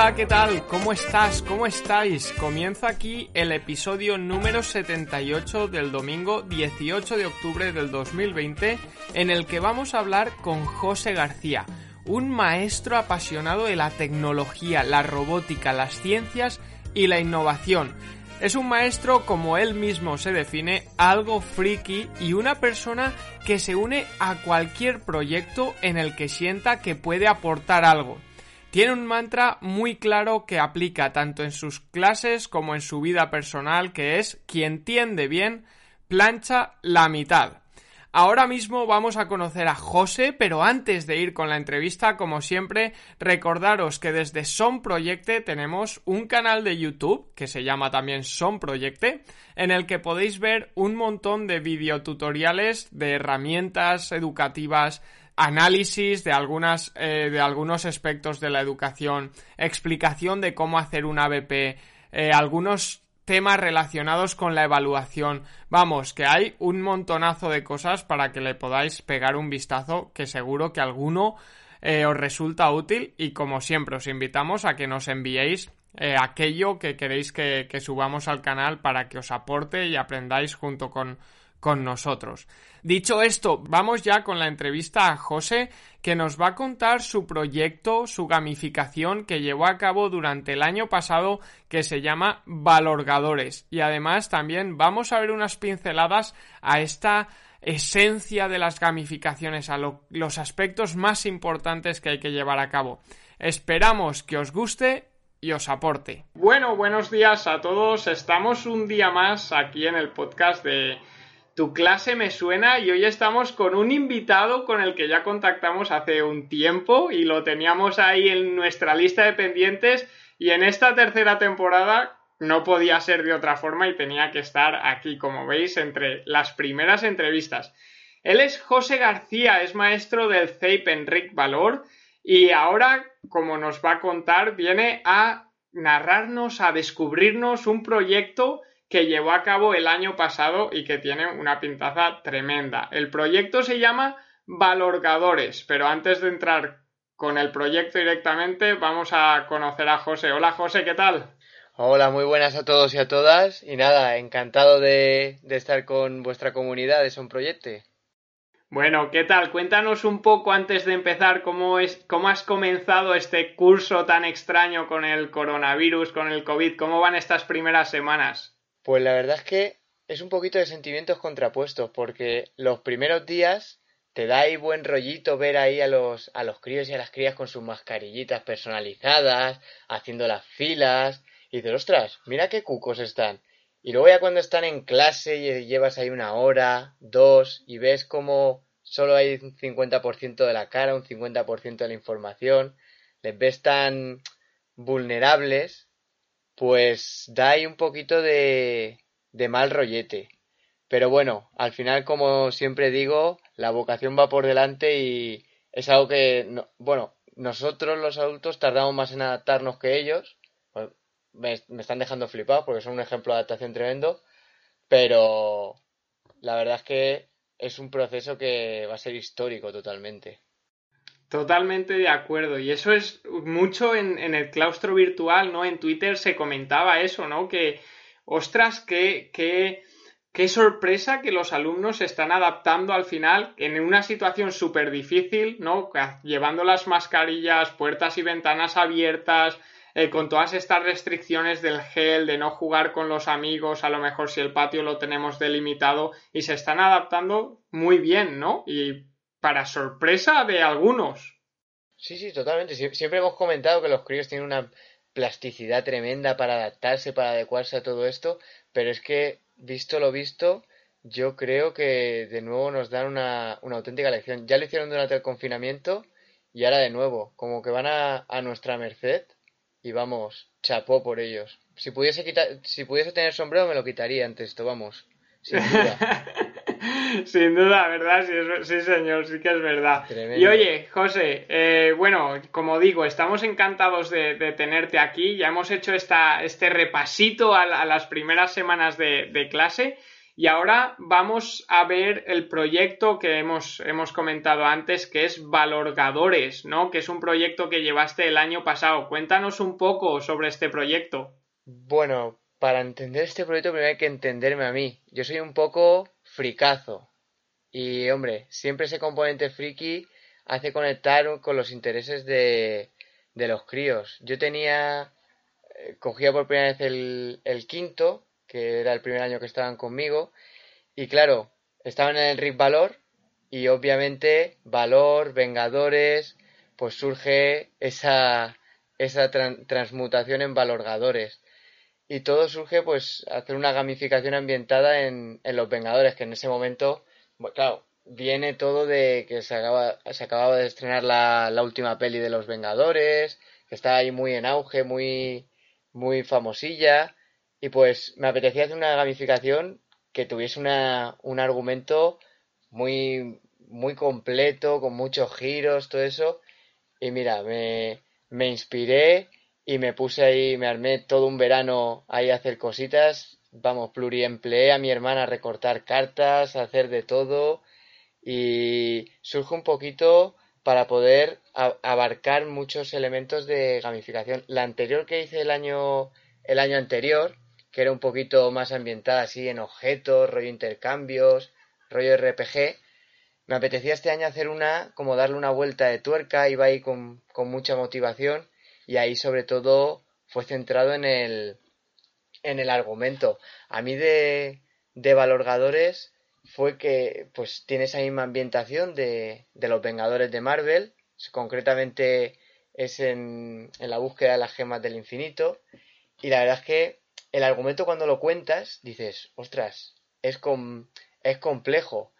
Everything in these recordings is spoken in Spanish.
Hola, ¿qué tal? ¿Cómo estás? ¿Cómo estáis? Comienza aquí el episodio número 78 del domingo 18 de octubre del 2020 en el que vamos a hablar con José García, un maestro apasionado de la tecnología, la robótica, las ciencias y la innovación. Es un maestro, como él mismo se define, algo friki y una persona que se une a cualquier proyecto en el que sienta que puede aportar algo. Tiene un mantra muy claro que aplica tanto en sus clases como en su vida personal, que es quien tiende bien, plancha la mitad. Ahora mismo vamos a conocer a José, pero antes de ir con la entrevista, como siempre, recordaros que desde Son Proyecte tenemos un canal de YouTube que se llama también Son Proyecte, en el que podéis ver un montón de videotutoriales de herramientas educativas análisis de algunas eh, de algunos aspectos de la educación, explicación de cómo hacer un ABP, eh, algunos temas relacionados con la evaluación. Vamos, que hay un montonazo de cosas para que le podáis pegar un vistazo que seguro que alguno eh, os resulta útil y como siempre os invitamos a que nos enviéis aquello que queréis que, que subamos al canal para que os aporte y aprendáis junto con con nosotros. Dicho esto, vamos ya con la entrevista a José, que nos va a contar su proyecto, su gamificación que llevó a cabo durante el año pasado, que se llama Valorgadores. Y además también vamos a ver unas pinceladas a esta esencia de las gamificaciones, a los aspectos más importantes que hay que llevar a cabo. Esperamos que os guste y os aporte. Bueno, buenos días a todos. Estamos un día más aquí en el podcast de tu clase me suena y hoy estamos con un invitado con el que ya contactamos hace un tiempo y lo teníamos ahí en nuestra lista de pendientes y en esta tercera temporada no podía ser de otra forma y tenía que estar aquí, como veis, entre las primeras entrevistas. Él es José García, es maestro del CEIP Enric Valor y ahora, como nos va a contar, viene a narrarnos, a descubrirnos un proyecto que llevó a cabo el año pasado y que tiene una pintaza tremenda. El proyecto se llama Valorgadores, pero antes de entrar con el proyecto directamente, vamos a conocer a José. Hola José, ¿qué tal? Hola, muy buenas a todos y a todas. Y nada, encantado de, estar con vuestra comunidad de Son Proyecto. Bueno, ¿qué tal? Cuéntanos un poco antes de empezar cómo, es, cómo has comenzado este curso tan extraño con el coronavirus, con el COVID, cómo van estas primeras semanas. Pues la verdad es que es un poquito de sentimientos contrapuestos, porque los primeros días te da ahí buen rollito ver ahí a los, a los críos y a las crías con sus mascarillitas personalizadas, haciendo las filas, y dices, ostras, mira qué cucos están. Y luego ya cuando están en clase y llevas ahí una hora, dos, y ves como solo hay un 50% de la cara, un 50% de la información, les ves tan vulnerables pues da ahí un poquito de, mal rollete. Pero bueno, al final, como siempre digo, la vocación va por delante y es algo que, bueno, nosotros los adultos tardamos más en adaptarnos que ellos. Pues, me, me, están dejando flipado porque son un ejemplo de adaptación tremendo. Pero la verdad es que es un proceso que va a ser histórico totalmente. Totalmente de acuerdo. Y eso es mucho en, el claustro virtual, ¿no? En Twitter se comentaba eso, ¿no? Que, ostras, qué, qué, qué sorpresa que los alumnos se están adaptando al final en una situación súper difícil, ¿no? Llevando las mascarillas, puertas y ventanas abiertas, eh, con todas estas restricciones del gel, de no jugar con los amigos, a lo mejor si el patio lo tenemos delimitado, y se están adaptando muy bien, ¿no? Y para sorpresa de algunos. Sí, sí, totalmente. siempre hemos comentado que los críos tienen una plasticidad tremenda para adaptarse, para adecuarse a todo esto, pero es que, visto lo visto, yo creo que de nuevo nos dan una, una auténtica lección. Ya lo hicieron durante el confinamiento y ahora de nuevo, como que van a, a nuestra merced y vamos, chapó por ellos. Si pudiese, quitar, si pudiese tener sombrero me lo quitaría ante esto, vamos sin duda. Sin duda, ¿verdad? Sí, señor, sí que es verdad. Y oye, José, eh, bueno, como digo, estamos encantados de, tenerte aquí. Ya hemos hecho esta, este repasito a, las primeras semanas de, clase. Y ahora vamos a ver el proyecto que hemos, hemos comentado antes, que es Valorgadores, ¿no? Que es un proyecto que llevaste el año pasado. Cuéntanos un poco sobre este proyecto. Bueno, para entender este proyecto primero hay que entenderme a mí. Yo soy un poco fricazo. Y hombre, siempre ese componente friki hace conectar con los intereses de, de los críos. Yo tenía, eh, cogía por primera vez el, el quinto, que era el primer año que estaban conmigo, y claro, estaban en el RIP Valor, y obviamente Valor, Vengadores, pues surge esa, esa transmutación en Valorgadores. Y todo surge, pues, hacer una gamificación ambientada en, en Los Vengadores, que en ese momento, claro, viene todo de que se, acaba, se acababa de estrenar la, la última peli de Los Vengadores, que está ahí muy en auge, muy, muy famosilla, y pues me apetecía hacer una gamificación que tuviese una, un argumento muy, muy completo, con muchos giros, todo eso, y mira, me, me inspiré y me puse ahí, me armé todo un verano ahí a hacer cositas, vamos, pluriempleé a mi hermana a recortar cartas, a hacer de todo. Y surge un poquito para poder abarcar muchos elementos de gamificación. La anterior que hice el año el año anterior, que era un poquito más ambientada así en objetos, rollo intercambios, rollo RPG, me apetecía este año hacer una, como darle una vuelta de tuerca, iba ahí con, con mucha motivación y ahí sobre todo fue centrado en el, en el argumento. A mí de, de Valorgadores fue que pues tiene esa misma ambientación de, de los Vengadores de Marvel, concretamente es en, en la búsqueda de las gemas del infinito. Y la verdad es que el argumento cuando lo cuentas dices, ostras, es, com es complejo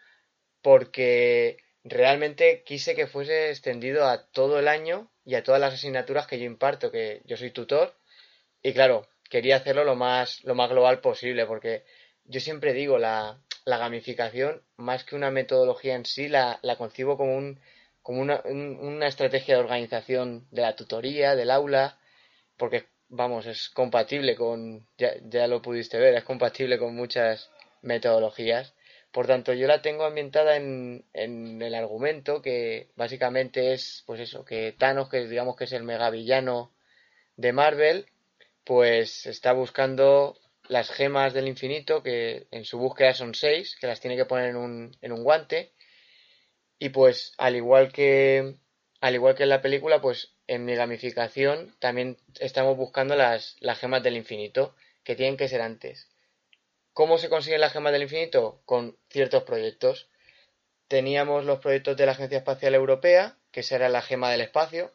porque realmente quise que fuese extendido a todo el año y a todas las asignaturas que yo imparto, que yo soy tutor, y claro, quería hacerlo lo más, lo más global posible, porque yo siempre digo, la, la gamificación, más que una metodología en sí, la, la concibo como, un, como una, una estrategia de organización de la tutoría, del aula, porque, vamos, es compatible con, ya, ya lo pudiste ver, es compatible con muchas metodologías por tanto, yo la tengo ambientada en, el argumento que básicamente es, pues eso, que Thanos, que digamos que es el megavillano de Marvel, pues está buscando las gemas del infinito, que en su búsqueda son seis, que las tiene que poner en un, guante. Y pues, al igual que, al igual que en la película, pues en mi gamificación también estamos buscando las gemas del infinito, que tienen que ser antes. ¿Cómo se consiguen las gemas del infinito? Con ciertos proyectos. Teníamos los proyectos de la Agencia Espacial Europea, que será la gema del espacio.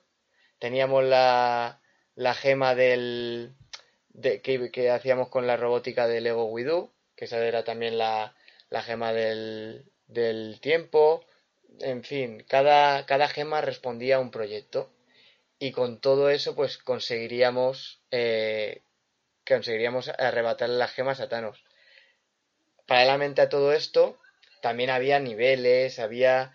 Teníamos la, la gema del, de, que, hacíamos con la robótica de Lego Widu, que esa era también la, la gema del, del, tiempo. En fin, cada, cada, gema respondía a un proyecto. Y con todo eso, pues conseguiríamos, eh, conseguiríamos arrebatarle las gemas a Thanos paralelamente a todo esto, también había niveles, había,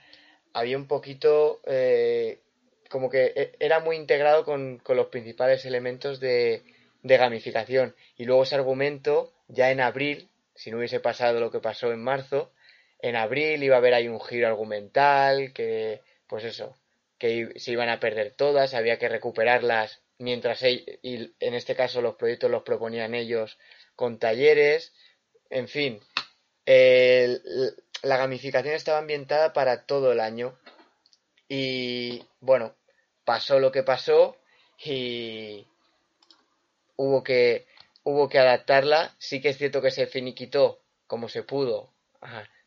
había un poquito, eh, como que e, era muy integrado con, con los principales elementos de, gamificación. Y luego ese argumento, ya en abril, si no hubiese pasado lo que pasó en marzo, en abril iba a haber ahí un giro argumental, que, pues eso, que se iban a perder todas, había que recuperarlas mientras, y en este caso los proyectos los proponían ellos con talleres, en fin, la gamificación estaba ambientada para todo el año. Y bueno, pasó lo que pasó y hubo que, hubo que adaptarla. Sí que es cierto que se finiquitó como se pudo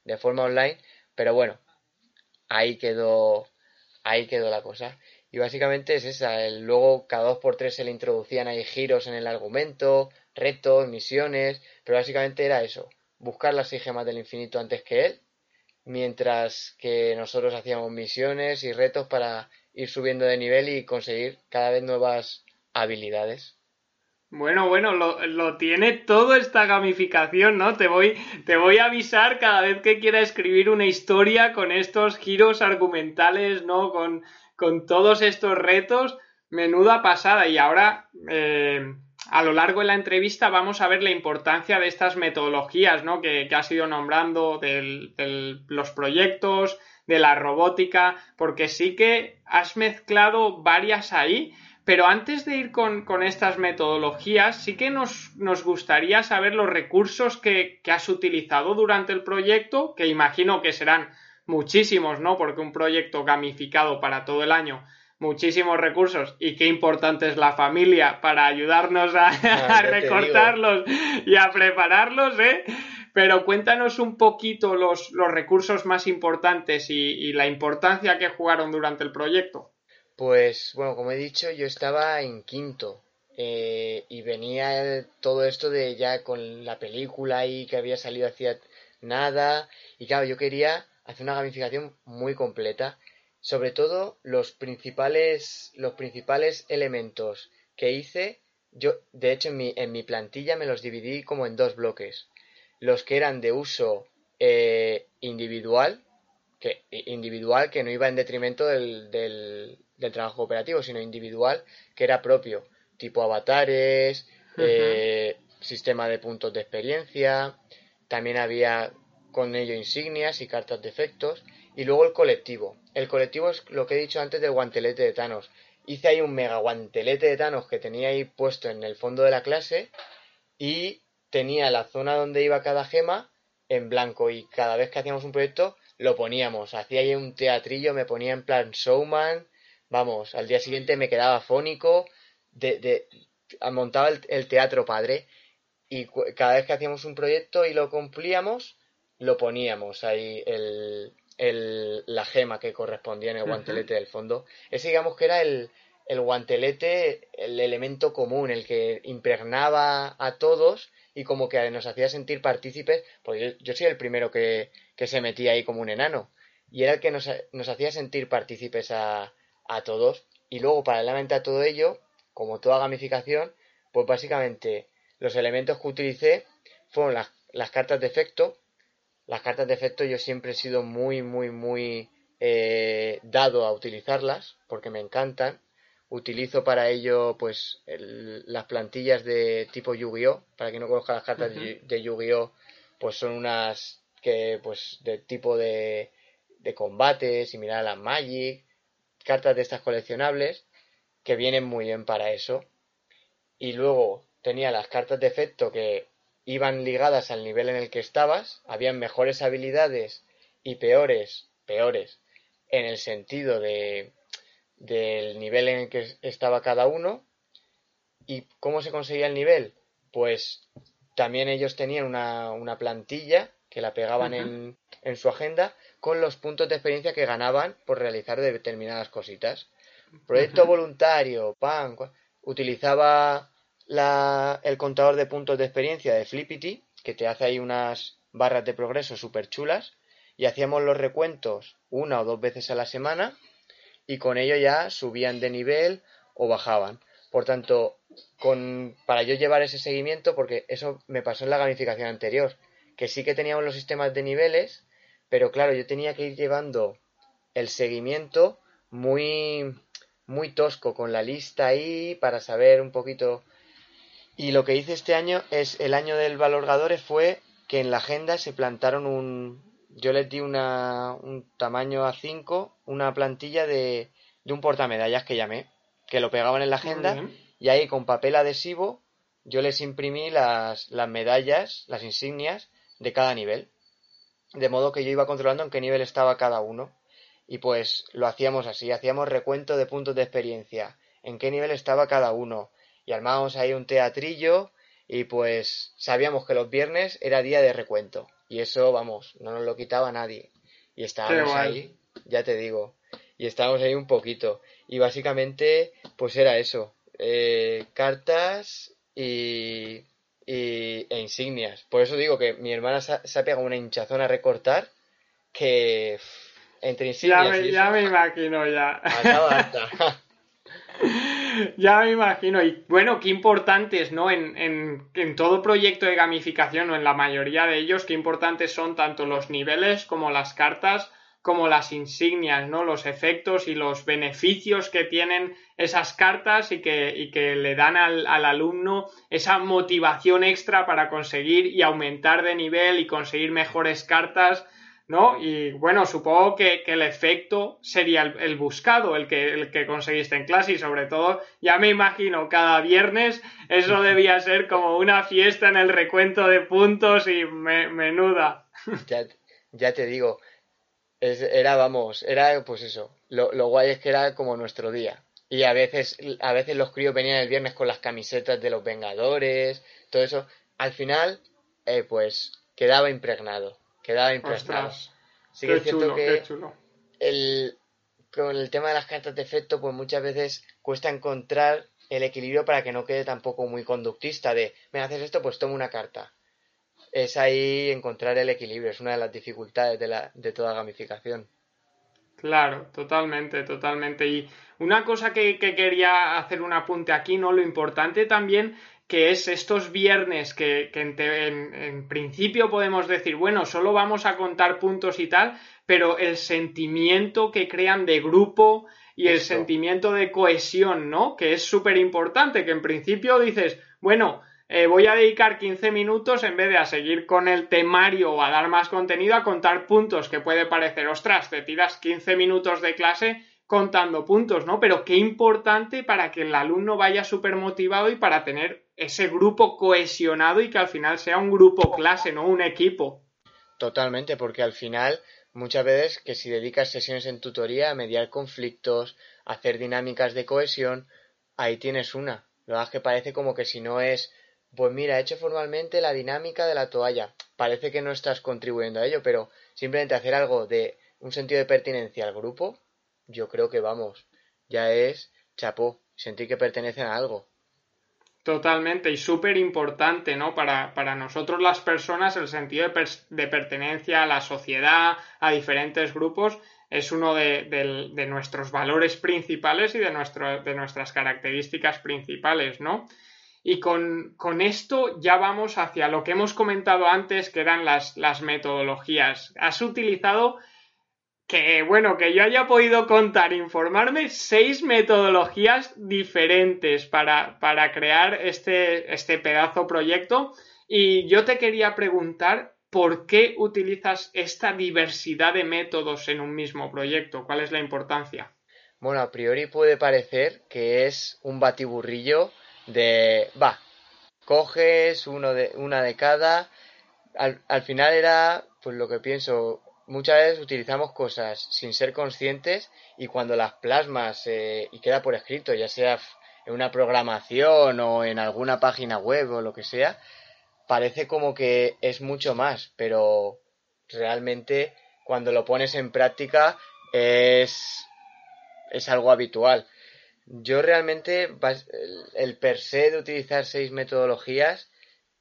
de forma online, pero bueno, ahí quedó, ahí quedó la cosa. Y básicamente es esa. El, luego cada dos por tres se le introducían ahí giros en el argumento, retos, misiones, pero básicamente era eso buscar las seis gemas del infinito antes que él, mientras que nosotros hacíamos misiones y retos para ir subiendo de nivel y conseguir cada vez nuevas habilidades. Bueno, bueno, lo, tiene todo esta gamificación, ¿no? Te voy, te voy a avisar cada vez que quiera escribir una historia con estos giros argumentales, ¿no? Con, con todos estos retos. Menuda pasada. Y ahora, eh, a lo largo de la entrevista, vamos a ver la importancia de estas metodologías, ¿no? Que, que has ido nombrando, de los proyectos, de la robótica, porque sí que has mezclado varias ahí pero antes de ir con, estas metodologías, sí que nos, gustaría saber los recursos que, has utilizado durante el proyecto, que imagino que serán muchísimos, ¿no? Porque un proyecto gamificado para todo el año, muchísimos recursos y qué importante es la familia para ayudarnos a, ah, recortarlos y a prepararlos, ¿eh? Pero cuéntanos un poquito los, recursos más importantes y la importancia que jugaron durante el proyecto. Pues bueno, como he dicho, yo estaba en quinto eh, y venía todo esto de ya con la película ahí que había salido hacía nada y claro, yo quería hacer una gamificación muy completa, sobre todo los principales los principales elementos que hice, yo de hecho en mi, en mi plantilla me los dividí como en dos bloques, los que eran de uso eh, individual, que individual que no iba en detrimento del, del trabajo cooperativo, sino individual, que era propio, tipo avatares, eh, sistema de puntos de experiencia, también había con ello insignias y cartas de efectos, y luego el colectivo. El colectivo es lo que he dicho antes del guantelete de Thanos. Hice ahí un mega guantelete de Thanos que tenía ahí puesto en el fondo de la clase y tenía la zona donde iba cada gema en blanco y cada vez que hacíamos un proyecto lo poníamos. Hacía ahí un teatrillo, me ponía en plan showman, Vamos, al día siguiente me quedaba fónico, de, montaba el, teatro padre y cada vez que hacíamos un proyecto y lo cumplíamos, lo poníamos ahí el, el, la gema que correspondía en el guantelete del fondo. Ese digamos que era el, el guantelete, el elemento común, el que impregnaba a todos y como que nos hacía sentir partícipes, porque yo, soy el primero que, que, se metía ahí como un enano, y era el que nos, nos hacía sentir partícipes a, a todos. Y luego, paralelamente a todo ello, como toda gamificación, pues básicamente los elementos que utilicé fueron las, las cartas de efecto. Las cartas de efecto yo siempre he sido muy, muy, muy eh, dado a utilizarlas porque me encantan. Utilizo para ello pues las plantillas de tipo Yu-Gi-Oh! Para quien no conozca las cartas de Yu-Gi-Oh! pues son unas que pues de tipo de, de combate, similar a las Magic, cartas de estas coleccionables que vienen muy bien para eso. Y luego tenía las cartas de efecto que iban ligadas al nivel en el que estabas, habían mejores habilidades y peores, peores, en el sentido de del nivel en el que estaba cada uno. ¿Y cómo se conseguía el nivel? Pues también ellos tenían una, una plantilla que la pegaban en, en su agenda con los puntos de experiencia que ganaban por realizar determinadas cositas. Proyecto voluntario, pan, utilizaba la, el contador de puntos de experiencia de Flippity, que te hace ahí unas barras de progreso súper chulas, y hacíamos los recuentos una o dos veces a la semana, y con ello ya subían de nivel o bajaban. Por tanto, con, para yo llevar ese seguimiento, porque eso me pasó en la gamificación anterior, que sí que teníamos los sistemas de niveles, pero claro, yo tenía que ir llevando el seguimiento muy, muy tosco con la lista ahí para saber un poquito. Y lo que hice este año es, el año del valorgadores fue que en la agenda se plantaron un, yo les di una, un tamaño A5, una plantilla de, de un portamedallas que llamé, que lo pegaban en la agenda y ahí con papel adhesivo yo les imprimí las, las medallas, las insignias de cada nivel de modo que yo iba controlando en qué nivel estaba cada uno. Y pues lo hacíamos así, hacíamos recuento de puntos de experiencia, en qué nivel estaba cada uno. Y armábamos ahí un teatrillo y pues sabíamos que los viernes era día de recuento. Y eso, vamos, no nos lo quitaba nadie. Y estábamos ahí, ya te digo, y estábamos ahí un poquito. Y básicamente, pues era eso, eh, cartas y y, e insignias. Por eso digo que mi hermana se, ha pegado una hinchazón a recortar que entre insignias. Ya me, ya me imagino ya. ya me imagino. Y bueno, qué importantes, ¿no? En, en, en, todo proyecto de gamificación, o en la mayoría de ellos, qué importantes son tanto los niveles como las cartas, como las insignias, ¿no? Los efectos y los beneficios que tienen esas cartas y que, y que le dan al, al, alumno esa motivación extra para conseguir y aumentar de nivel y conseguir mejores cartas ¿no? Y bueno, supongo que, el efecto sería el, buscado, el que, el que conseguiste en clase y sobre todo, ya me imagino, cada viernes eso debía ser como una fiesta en el recuento de puntos y menuda. Ya, ya, te digo, era, vamos, era pues eso, lo, lo guay es que era como nuestro día. Y a veces, a veces los críos venían el viernes con las camisetas de los Vengadores, todo eso. Al final, eh, pues quedaba impregnado quedaba impresionado. Sí que es cierto que El, con el tema de las cartas de efecto, pues muchas veces cuesta encontrar el equilibrio para que no quede tampoco muy conductista de, me haces esto, pues tomo una carta. Es ahí encontrar el equilibrio, es una de las dificultades de, la, de toda gamificación. Claro, totalmente, totalmente. Y una cosa que, que, quería hacer un apunte aquí, ¿no? Lo importante también que es estos viernes que, en, principio podemos decir, bueno, solo vamos a contar puntos y tal, pero el sentimiento que crean de grupo y el sentimiento de cohesión, ¿no? Que es súper importante, que en principio dices, bueno, eh, voy a dedicar 15 minutos en vez de a seguir con el temario o a dar más contenido, a contar puntos, que puede parecer, ostras, te tiras 15 minutos de clase contando puntos, ¿no? Pero qué importante para que el alumno vaya súper motivado y para tener ese grupo cohesionado y que al final sea un grupo clase, no un equipo. Totalmente, porque al final muchas veces que si dedicas sesiones en tutoría a mediar conflictos, a hacer dinámicas de cohesión, ahí tienes una. Lo que que parece como que si no es, pues mira, he hecho formalmente la dinámica de la toalla. Parece que no estás contribuyendo a ello, pero simplemente hacer algo de un sentido de pertinencia al grupo, yo creo que vamos, ya es chapó, sentir que pertenecen a algo. Totalmente, y súper importante, ¿no? Para, para, nosotros las personas el sentido de, de, pertenencia a la sociedad, a diferentes grupos, es uno de, de nuestros valores principales y de, nuestro, de nuestras características principales, ¿no? Y con, con, esto ya vamos hacia lo que hemos comentado antes, que eran las, las metodologías. Has utilizado que bueno, que yo haya podido contar, informarme, seis metodologías diferentes para, para crear este, este pedazo proyecto. Y yo te quería preguntar por qué utilizas esta diversidad de métodos en un mismo proyecto. ¿Cuál es la importancia? Bueno, a priori puede parecer que es un batiburrillo de, va, coges uno de, una de cada. Al, al final era, pues lo que pienso, muchas veces utilizamos cosas sin ser conscientes y cuando las plasmas eh, y queda por escrito, ya sea en una programación o en alguna página web o lo que sea, parece como que es mucho más, pero realmente cuando lo pones en práctica es, es algo habitual. Yo realmente, el per se de utilizar seis metodologías,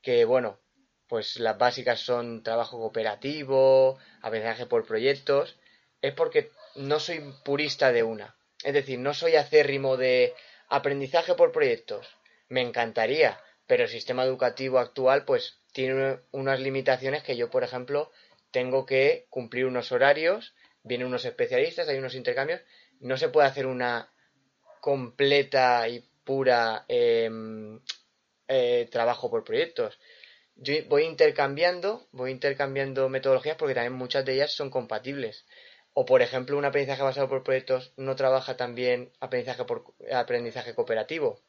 que bueno, pues las básicas son trabajo cooperativo, aprendizaje por proyectos, es porque no soy purista de una. Es decir, no soy acérrimo de aprendizaje por proyectos. Me encantaría, pero el sistema educativo actual pues tiene unas limitaciones que yo, por ejemplo, tengo que cumplir unos horarios, vienen unos especialistas, hay unos intercambios, no se puede hacer una completa y pura em, eh, trabajo por proyectos yo voy intercambiando, voy intercambiando metodologías porque también muchas de ellas son compatibles. O por ejemplo, un aprendizaje basado por proyectos no trabaja también aprendizaje por aprendizaje cooperativo.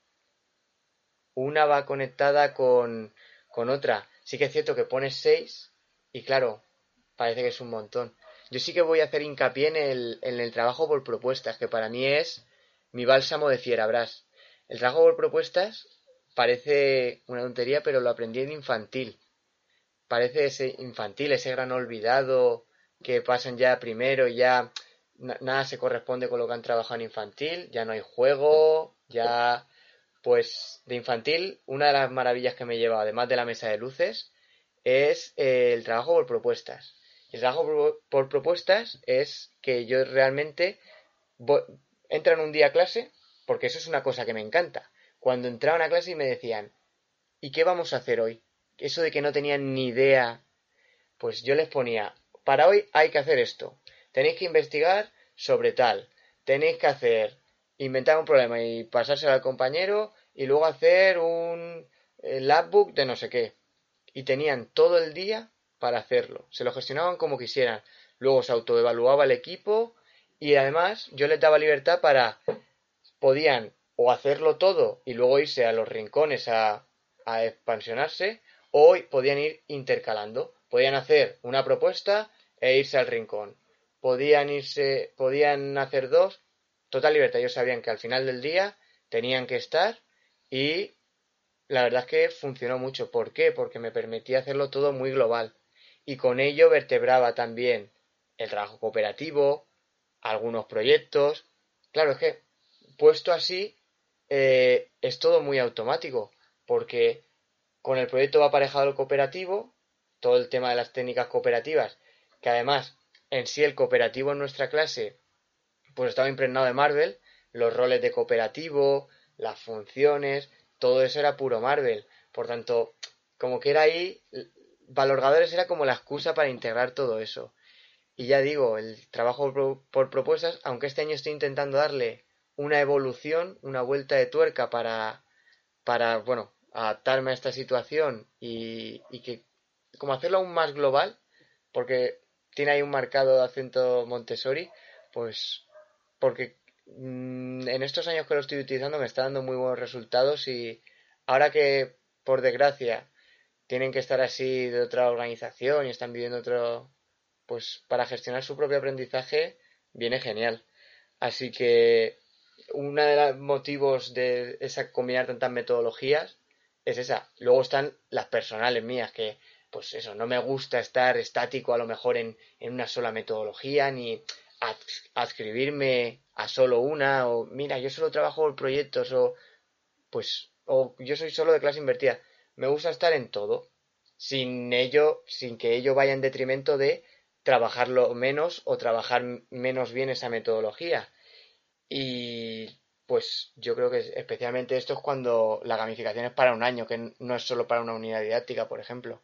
Una va conectada con, con otra. Sí que es cierto que pones seis y claro, parece que es un montón. Yo sí que voy a hacer hincapié en el, en el trabajo por propuestas, que para mí es mi bálsamo de fierabras. El trabajo por propuestas parece una tontería, pero lo aprendí en infantil. Parece ese infantil, ese gran olvidado que pasan ya primero y ya nada se corresponde con lo que han trabajado en infantil, ya no hay juego, ya pues de infantil una de las maravillas que me lleva, además de la mesa de luces, es el trabajo por propuestas. el trabajo por, propuestas es que yo realmente entro en un día a clase, porque eso es una cosa que me encanta. Cuando entraban a clase y me decían, ¿y qué vamos a hacer hoy? Eso de que no tenían ni idea, pues yo les ponía, para hoy hay que hacer esto. Tenéis que investigar sobre tal. Tenéis que hacer, inventar un problema y pasárselo al compañero y luego hacer un eh, labbook de no sé qué. Y tenían todo el día para hacerlo. Se lo gestionaban como quisieran. Luego se autoevaluaba el equipo y además yo les daba libertad para podían o hacerlo todo y luego irse a los rincones a, a expansionarse o podían ir intercalando. Podían hacer una propuesta e irse al rincón. Podían irse, podían hacer dos, total libertad. Ellos sabían que al final del día tenían que estar y la verdad es que funcionó mucho. ¿Por qué? Porque me permitía hacerlo todo muy global y con ello vertebraba también el trabajo cooperativo, algunos proyectos. Claro, es que puesto así eh, es todo muy automático, porque con el proyecto va aparejado el cooperativo, todo el tema de las técnicas cooperativas, que además en sí el cooperativo en nuestra clase pues estaba impregnado de Marvel, los roles de cooperativo, las funciones, todo eso era puro Marvel. Por tanto, como que era ahí Valorgadores era como la excusa para integrar todo eso. Y ya digo, el trabajo por, propuestas, aunque este año estoy intentando darle una evolución, una vuelta de tuerca para, para bueno, adaptarme a esta situación y, y que, como hacerlo aún más global, porque tiene ahí un marcado acento Montessori, pues, porque mm, en estos años que lo estoy utilizando me está dando muy buenos resultados y ahora que, por desgracia, tienen que estar así de otra organización y están viviendo otro, pues para gestionar su propio aprendizaje viene genial. Así que uno de los motivos de esa combinar tantas metodologías es esa. Luego están las personales mías, que pues eso, no me gusta estar estático a lo mejor en, en una sola metodología, ni adscribirme a solo una, o mira, yo solo trabajo proyectos, o pues, o yo soy solo de clase invertida me gusta estar en todo, sin ello, sin que ello vaya en detrimento de trabajarlo menos o trabajar menos bien esa metodología. Y pues yo creo que especialmente esto es cuando la gamificación es para un año, que no es solo para una unidad didáctica, por ejemplo.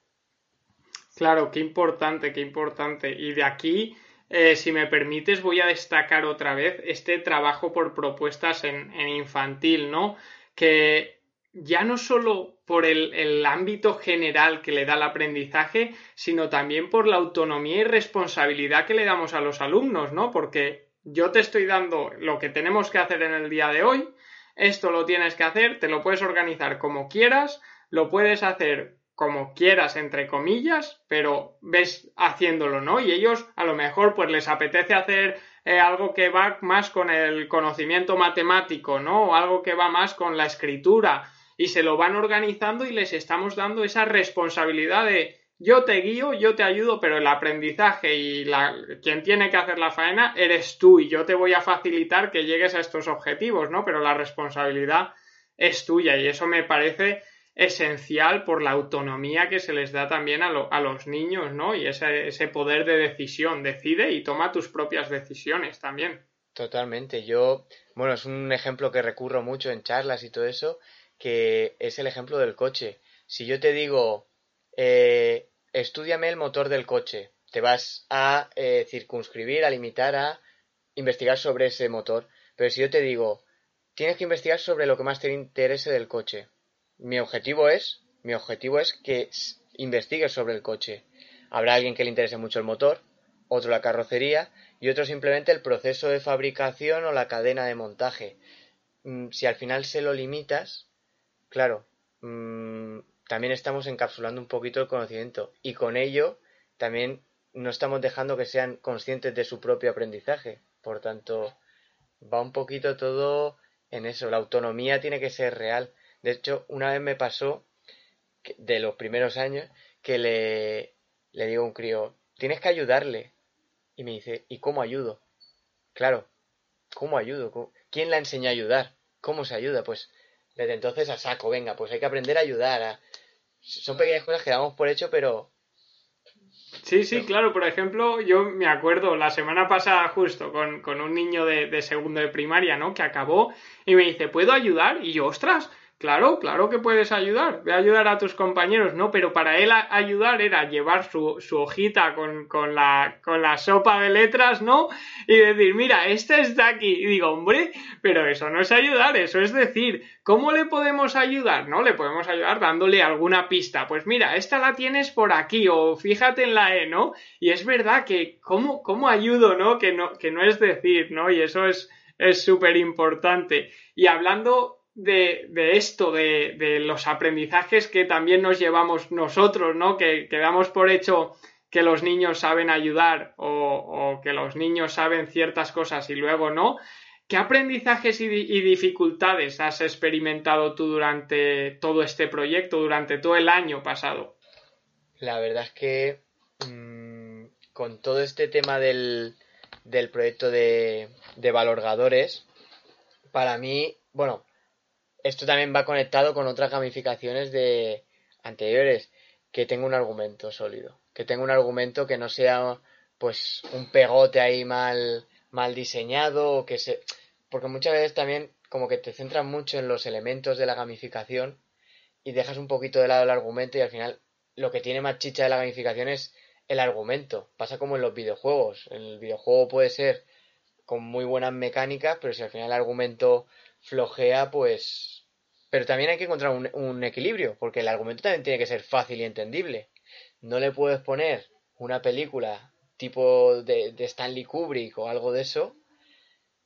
Claro, qué importante, qué importante. Y de aquí, eh, si me permites, voy a destacar otra vez este trabajo por propuestas en, en infantil, ¿no? Que ya no solo por el, ámbito general que le da el aprendizaje, sino también por la autonomía y responsabilidad que le damos a los alumnos, ¿no? Porque yo te estoy dando lo que tenemos que hacer en el día de hoy, esto lo tienes que hacer, te lo puedes organizar como quieras, lo puedes hacer como quieras, entre comillas, pero ves haciéndolo, ¿no? Y ellos a lo mejor pues les apetece hacer eh, algo que va más con el conocimiento matemático, ¿no? O algo que va más con la escritura y se lo van organizando y les estamos dando esa responsabilidad de yo te guío, yo te ayudo, pero el aprendizaje y quien tiene que hacer la faena eres tú y yo te voy a facilitar que llegues a estos objetivos, ¿no? Pero la responsabilidad es tuya y eso me parece esencial por la autonomía que se les da también a, a los niños, ¿no? Y ese, ese poder de decisión, decide y toma tus propias decisiones también. Totalmente, yo, bueno, es un ejemplo que recurro mucho en charlas y todo eso, que es el ejemplo del coche. Si yo te digo, eh, estudiame el motor del coche, te vas a eh, circunscribir, a limitar, a investigar sobre ese motor. Pero si yo te digo, tienes que investigar sobre lo que más te interese del coche. Mi objetivo es, mi objetivo es que investigues sobre el coche. Habrá alguien que le interese mucho el motor, otro la carrocería y otro simplemente el proceso de fabricación o la cadena de montaje. Mm, si al final se lo limitas, Claro, mm, también estamos encapsulando un poquito el conocimiento y con ello también no estamos dejando que sean conscientes de su propio aprendizaje. Por tanto, va un poquito todo en eso. La autonomía tiene que ser real. De hecho, una vez me pasó, de los primeros años, que le, le digo a un crío, tienes que ayudarle. Y me dice, ¿y cómo ayudo? Claro, ¿cómo ayudo? ¿Quién la enseña a ayudar? ¿Cómo se ayuda? Pues desde entonces a saco, venga, pues hay que aprender a ayudar. Son pequeñas cosas que damos por hecho, pero Sí, sí, claro. Por ejemplo, yo me acuerdo la semana pasada justo con, con un niño de, de, segundo de primaria, ¿no? Que acabó y me dice, ¿puedo ayudar? Y yo, ostras, Claro, claro que puedes ayudar, a ayudar a tus compañeros, ¿no? Pero para él ayudar era llevar su, hojita con, la, sopa de letras, ¿no? Y decir, mira, esta está aquí. Y digo, hombre, pero eso no es ayudar, eso es decir, ¿cómo le podemos ayudar? ¿No? Le podemos ayudar dándole alguna pista. Pues mira, esta la tienes por aquí, o fíjate en la E, ¿no? Y es verdad que, ¿cómo, ayudo, ¿no? Que no, que no es decir, ¿no? Y eso es es súper importante. Y hablando de, esto, de, los aprendizajes que también nos llevamos nosotros, ¿no? Que, damos por hecho que los niños saben ayudar o, que los niños saben ciertas cosas y luego no. ¿Qué aprendizajes y, dificultades has experimentado tú durante todo este proyecto, durante todo el año pasado? La verdad es que mmm, con todo este tema del, del proyecto de, de valorgadores, para mí, bueno, esto también va conectado con otras gamificaciones de anteriores, que tenga un argumento sólido, que tenga un argumento que no sea pues un pegote ahí mal mal diseñado o que se porque muchas veces también como que te centras mucho en los elementos de la gamificación y dejas un poquito de lado el argumento y al final lo que tiene más chicha de la gamificación es el argumento. Pasa como en los videojuegos. El videojuego puede ser con muy buenas mecánicas, pero si al final el argumento flojea, pues pero también hay que encontrar un, equilibrio, porque el argumento también tiene que ser fácil y entendible. No le puedes poner una película tipo de, Stanley Kubrick o algo de eso,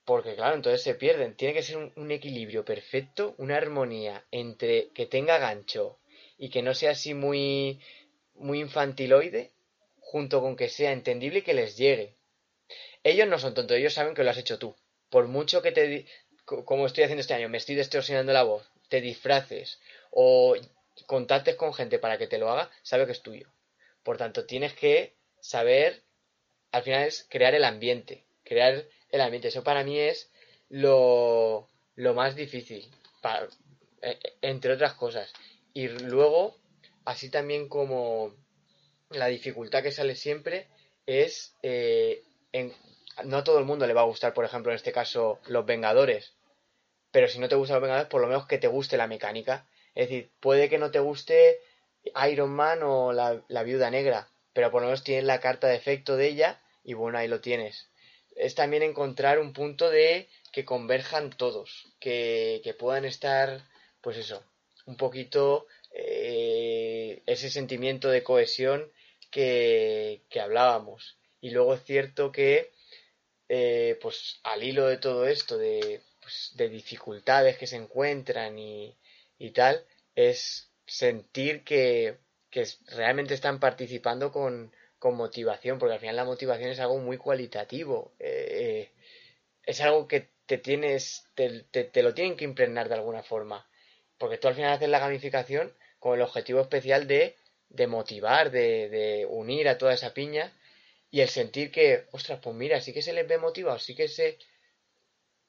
porque claro, entonces se pierden. Tiene que ser un, equilibrio perfecto, una armonía entre que tenga gancho y que no sea así muy, muy infantiloide, junto con que sea entendible y que les llegue. Ellos no son tontos, ellos saben que lo has hecho tú. Por mucho que te, como estoy haciendo este año, me estoy distorsionando la voz, te disfraces o contactes con gente para que te lo haga, sabe que es tuyo. Por tanto, tienes que saber, al final es crear el ambiente, crear el ambiente. Eso para mí es lo, lo más difícil, para, e, e, entre otras cosas. Y luego, así también como la dificultad que sale siempre es, eh, en, no a todo el mundo le va a gustar, por ejemplo, en este caso, Los Vengadores pero si no te gusta los Vengadores, por lo menos que te guste la mecánica. Es decir, puede que no te guste Iron Man o la, Viuda Negra, pero por lo menos tienes la carta de efecto de ella y bueno, ahí lo tienes. Es también encontrar un punto de que converjan todos, que, que puedan estar, pues eso, un poquito eh, ese sentimiento de cohesión que, que hablábamos. Y luego es cierto que, eh, pues al hilo de todo esto, de pues, de dificultades que se encuentran y, y tal, es sentir que, que, realmente están participando con, con, motivación, porque al final la motivación es algo muy cualitativo, eh, es algo que te tienes, te, te, lo tienen que impregnar de alguna forma, porque tú al final haces la gamificación con el objetivo especial de, de motivar, de, de unir a toda esa piña y el sentir que, ostras, pues mira, sí que se les ve motivado, sí que se,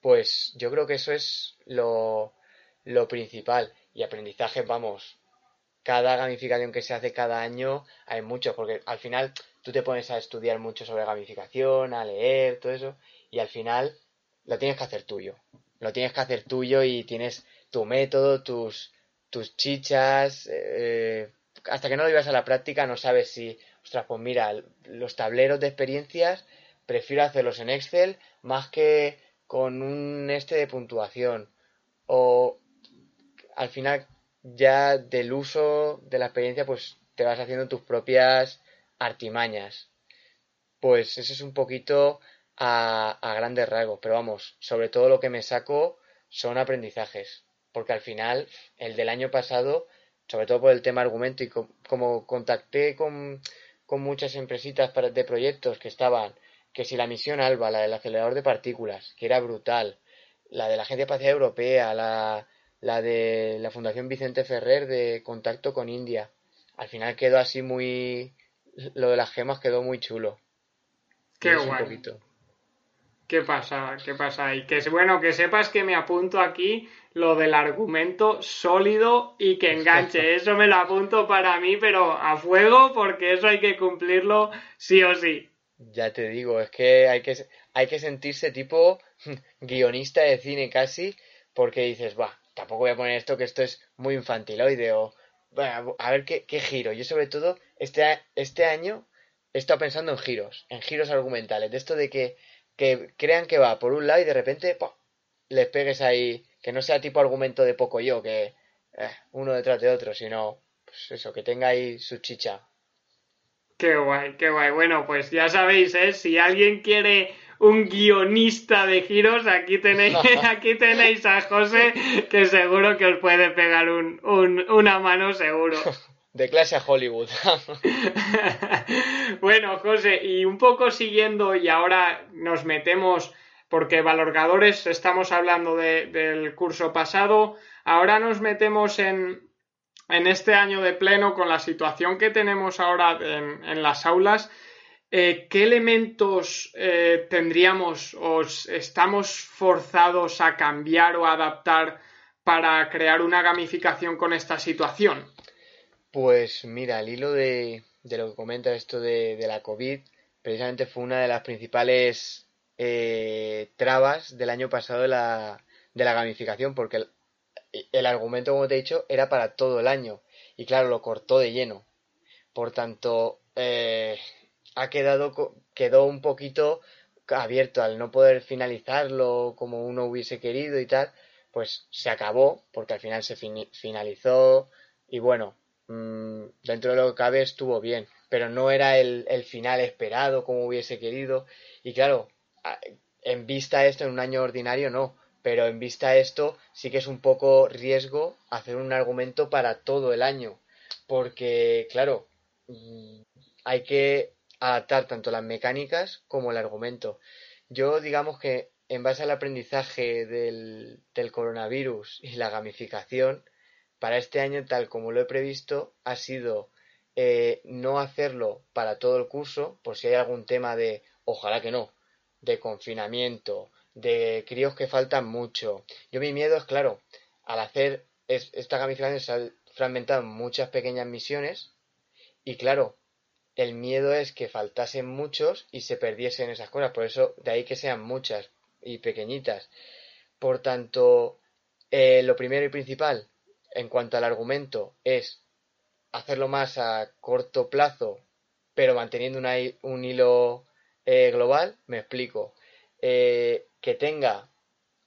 pues yo creo que eso es lo, lo principal. Y aprendizaje, vamos, cada gamificación que se hace cada año hay muchos, porque al final tú te pones a estudiar mucho sobre gamificación, a leer, todo eso, y al final lo tienes que hacer tuyo. Lo tienes que hacer tuyo y tienes tu método, tus, tus chichas. Eh, hasta que no lo llevas a la práctica no sabes si, ostras, pues mira, los tableros de experiencias prefiero hacerlos en Excel más que con un este de puntuación o al final ya del uso de la experiencia pues te vas haciendo tus propias artimañas. Pues eso es un poquito a, a grandes rasgos pero vamos sobre todo lo que me saco son aprendizajes porque al final el del año pasado sobre todo por el tema argumento y como contacté con, con muchas empresitas para, de proyectos que estaban que si la misión ALBA, la del acelerador de partículas, que era brutal, la de la Agencia Espacial Europea, la, la de la Fundación Vicente Ferrer de contacto con India, al final quedó así muy... Lo de las gemas quedó muy chulo. Qué guay. ¿Qué pasa? ¿Qué pasa? Y que bueno, que sepas que me apunto aquí lo del argumento sólido y que enganche. Eso me lo apunto para mí, pero a fuego, porque eso hay que cumplirlo sí o sí. Ya te digo, es que hay que, hay que sentirse tipo guionista de cine casi, porque dices, va, tampoco voy a poner esto que esto es muy infantiloide o a ver qué, qué giro. Yo sobre todo este, este año he estado pensando en giros, en giros argumentales, de esto de que, que crean que va por un lado y de repente les pegues ahí, que no sea tipo argumento de poco yo, que eh, uno detrás de otro, sino pues eso, que tenga ahí su chicha. Qué guay, qué guay. Bueno, pues ya sabéis, ¿eh? Si alguien quiere un guionista de giros, aquí tenéis, aquí tenéis a José, que seguro que os puede pegar un, una mano seguro. De clase a Hollywood. bueno, José, y un poco siguiendo, y ahora nos metemos, porque valorgadores estamos hablando del curso pasado, ahora nos metemos en, en este año de pleno con la situación que tenemos ahora en, las aulas eh, ¿qué elementos eh, tendríamos o estamos forzados a cambiar o adaptar para crear una gamificación con esta situación? Pues mira, al hilo de, lo que comenta esto de, la COVID, precisamente fue una de las principales eh, trabas del año pasado de la, de la gamificación, porque el, argumento, como te he dicho, era para todo el año. Y claro, lo cortó de lleno. Por tanto, ha quedado quedó un poquito abierto. Al no poder finalizarlo como uno hubiese querido y tal, pues se acabó porque al final se finalizó. Y bueno, mm, dentro de lo que cabe estuvo bien, pero no era el, el final esperado como hubiese querido. Y claro, en vista esto en un año ordinario no, pero en vista esto sí que es un poco riesgo hacer un argumento para todo el año, porque claro, mm, hay que adaptar tanto las mecánicas como el argumento. Yo digamos que en base al aprendizaje del, coronavirus y la gamificación, para este año, tal como lo he previsto, ha sido eh, no hacerlo para todo el curso, por si hay algún tema de, ojalá que no, de confinamiento, de críos que faltan mucho. Yo mi miedo es, claro, al hacer esta gamificación se ha fragmentado en muchas pequeñas misiones y claro, el miedo es que faltasen muchos y se perdiesen esas cosas. Por eso, de ahí que sean muchas y pequeñitas. Por tanto, eh, lo primero y principal en cuanto al argumento es hacerlo más a corto plazo, pero manteniendo un hilo eh, global. Me explico. Eh, que tenga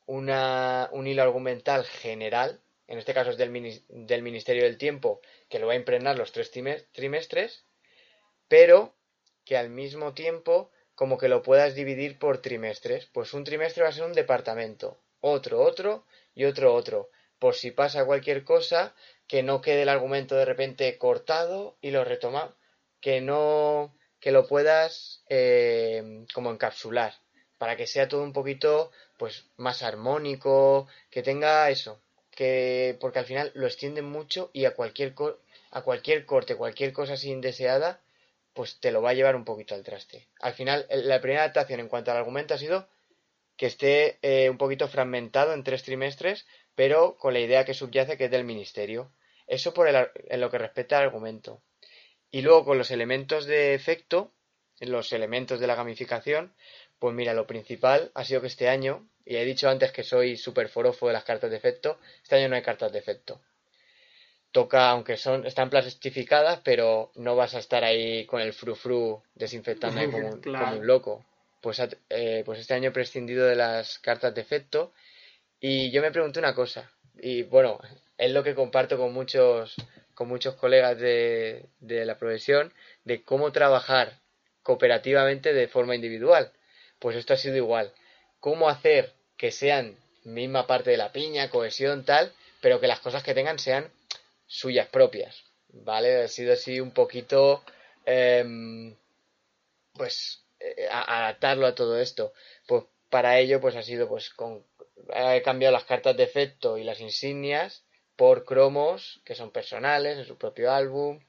una, un hilo argumental general, en este caso es del, del Ministerio del Tiempo, que lo va a impregnar los tres trimestres pero que al mismo tiempo como que lo puedas dividir por trimestres. Pues un trimestre va a ser un departamento, otro, otro y otro, otro. Por si pasa cualquier cosa, que no quede el argumento de repente cortado y lo retoma, que no, que lo puedas eh, como encapsular, para que sea todo un poquito pues más armónico, que tenga eso, que porque al final lo extienden mucho y a cualquier a cualquier corte, cualquier cosa así indeseada, pues te lo va a llevar un poquito al traste. Al final, la primera adaptación en cuanto al argumento ha sido que esté eh, un poquito fragmentado en tres trimestres, pero con la idea que subyace que es del ministerio. Eso por el, en lo que respecta al argumento. Y luego con los elementos de efecto, los elementos de la gamificación, pues mira, lo principal ha sido que este año, y he dicho antes que soy súper forofo de las cartas de efecto, este año no hay cartas de efecto toca, aunque son, están plastificadas, pero no vas a estar ahí con el frufru desinfectando como, un loco. Pues, eh, pues este año he prescindido de las cartas de efecto y yo me pregunté una cosa, y bueno, es lo que comparto con muchos, con muchos colegas de, de la profesión, de cómo trabajar cooperativamente de forma individual. Pues esto ha sido igual. Cómo hacer que sean misma parte de la piña, cohesión, tal, pero que las cosas que tengan sean suyas propias, ¿vale? Ha sido así un poquito, em, pues, eh, adaptarlo a todo esto. Pues para ello, pues ha sido, pues, con, he cambiado las cartas de efecto y las insignias por cromos que son personales en su propio álbum.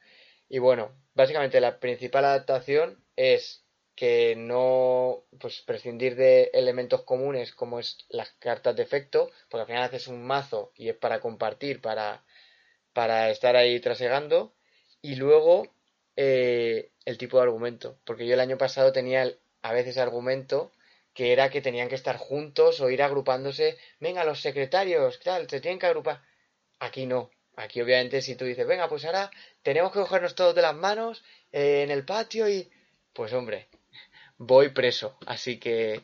Y bueno, básicamente la principal adaptación es que no pues prescindir de elementos comunes como es las cartas de efecto, porque al final haces un mazo y es para compartir, para, para estar ahí trasegando, y luego eh, el tipo de argumento, porque yo el año pasado tenía a veces argumento que era que tenían que estar juntos o ir agrupándose, venga los secretarios, tal, se tienen que agrupar. Aquí no, aquí obviamente si tú dices, venga, pues ahora tenemos que cogernos todos de las manos eh, en el patio y... Pues hombre, voy preso. Así que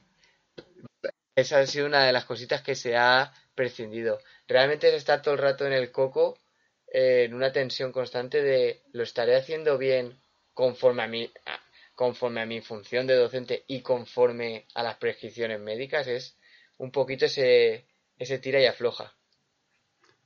esa ha sido una de las cositas que se ha prescindido. Realmente es estar todo el rato en el coco, eh, en una tensión constante de lo estaré haciendo bien conforme a mi, conforme a mi función de docente y conforme a las prescripciones médicas. Es un poquito ese, ese tira y afloja.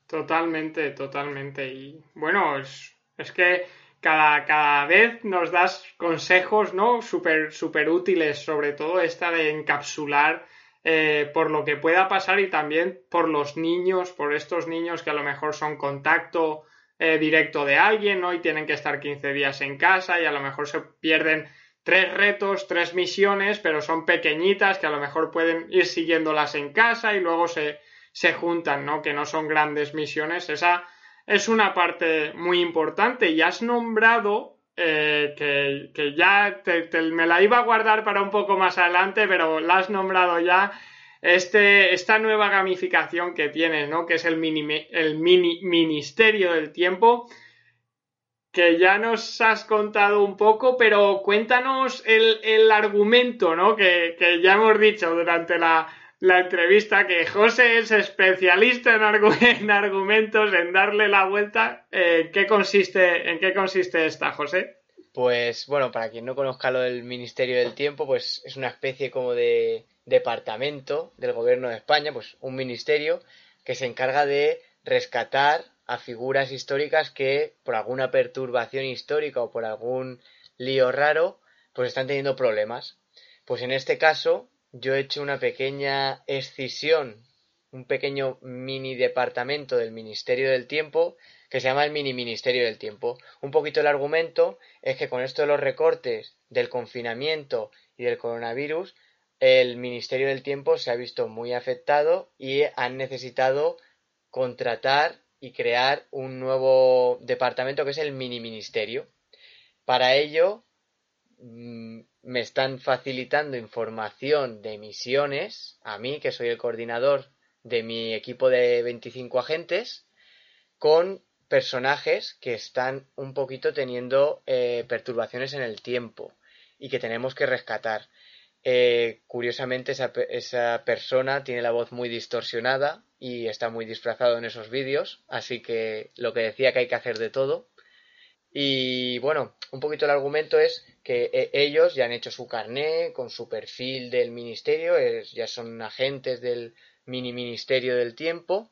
Totalmente, totalmente. Y bueno, es, es que cada, cada vez nos das consejos, ¿no? Súper super útiles, sobre todo esta de encapsular eh, por lo que pueda pasar y también por los niños, por estos niños que a lo mejor son contacto eh, directo de alguien, ¿no? Y tienen que estar 15 días en casa y a lo mejor se pierden tres retos, tres misiones, pero son pequeñitas que a lo mejor pueden ir siguiéndolas en casa y luego se, se juntan, ¿no? Que no son grandes misiones. Esa es una parte muy importante y has nombrado eh, que, ya me la iba a guardar para un poco más adelante, pero la has nombrado ya. Este, esta nueva gamificación que tienes, ¿no? Que es el mini, el mini ministerio del tiempo, que ya nos has contado un poco, pero cuéntanos el, argumento, ¿no? Que, que ya hemos dicho durante la, la entrevista que José es especialista en, argumentos, en darle la vuelta. Eh, ¿qué consiste, ¿En qué consiste esta, José? Pues bueno, para quien no conozca lo del Ministerio del Tiempo, pues es una especie como de departamento del gobierno de España, pues un ministerio que se encarga de rescatar a figuras históricas que por alguna perturbación histórica o por algún lío raro, pues están teniendo problemas. Pues en este caso, yo he hecho una pequeña escisión, un pequeño mini departamento del Ministerio del Tiempo que se llama el mini Ministerio del Tiempo. Un poquito el argumento es que con esto de los recortes del confinamiento y del coronavirus, el Ministerio del Tiempo se ha visto muy afectado y han necesitado contratar y crear un nuevo departamento que es el mini ministerio. Para ello mm, me están facilitando información de misiones a mí, que soy el coordinador de mi equipo de 25 agentes, con personajes que están un poquito teniendo eh, perturbaciones en el tiempo y que tenemos que rescatar. Eh, curiosamente, esa, esa, persona tiene la voz muy distorsionada y está muy disfrazado en esos vídeos, así que lo que decía que hay que hacer de todo. Y bueno, un poquito el argumento es que eh, ellos ya han hecho su carné con su perfil del ministerio, ya son agentes del mini ministerio del tiempo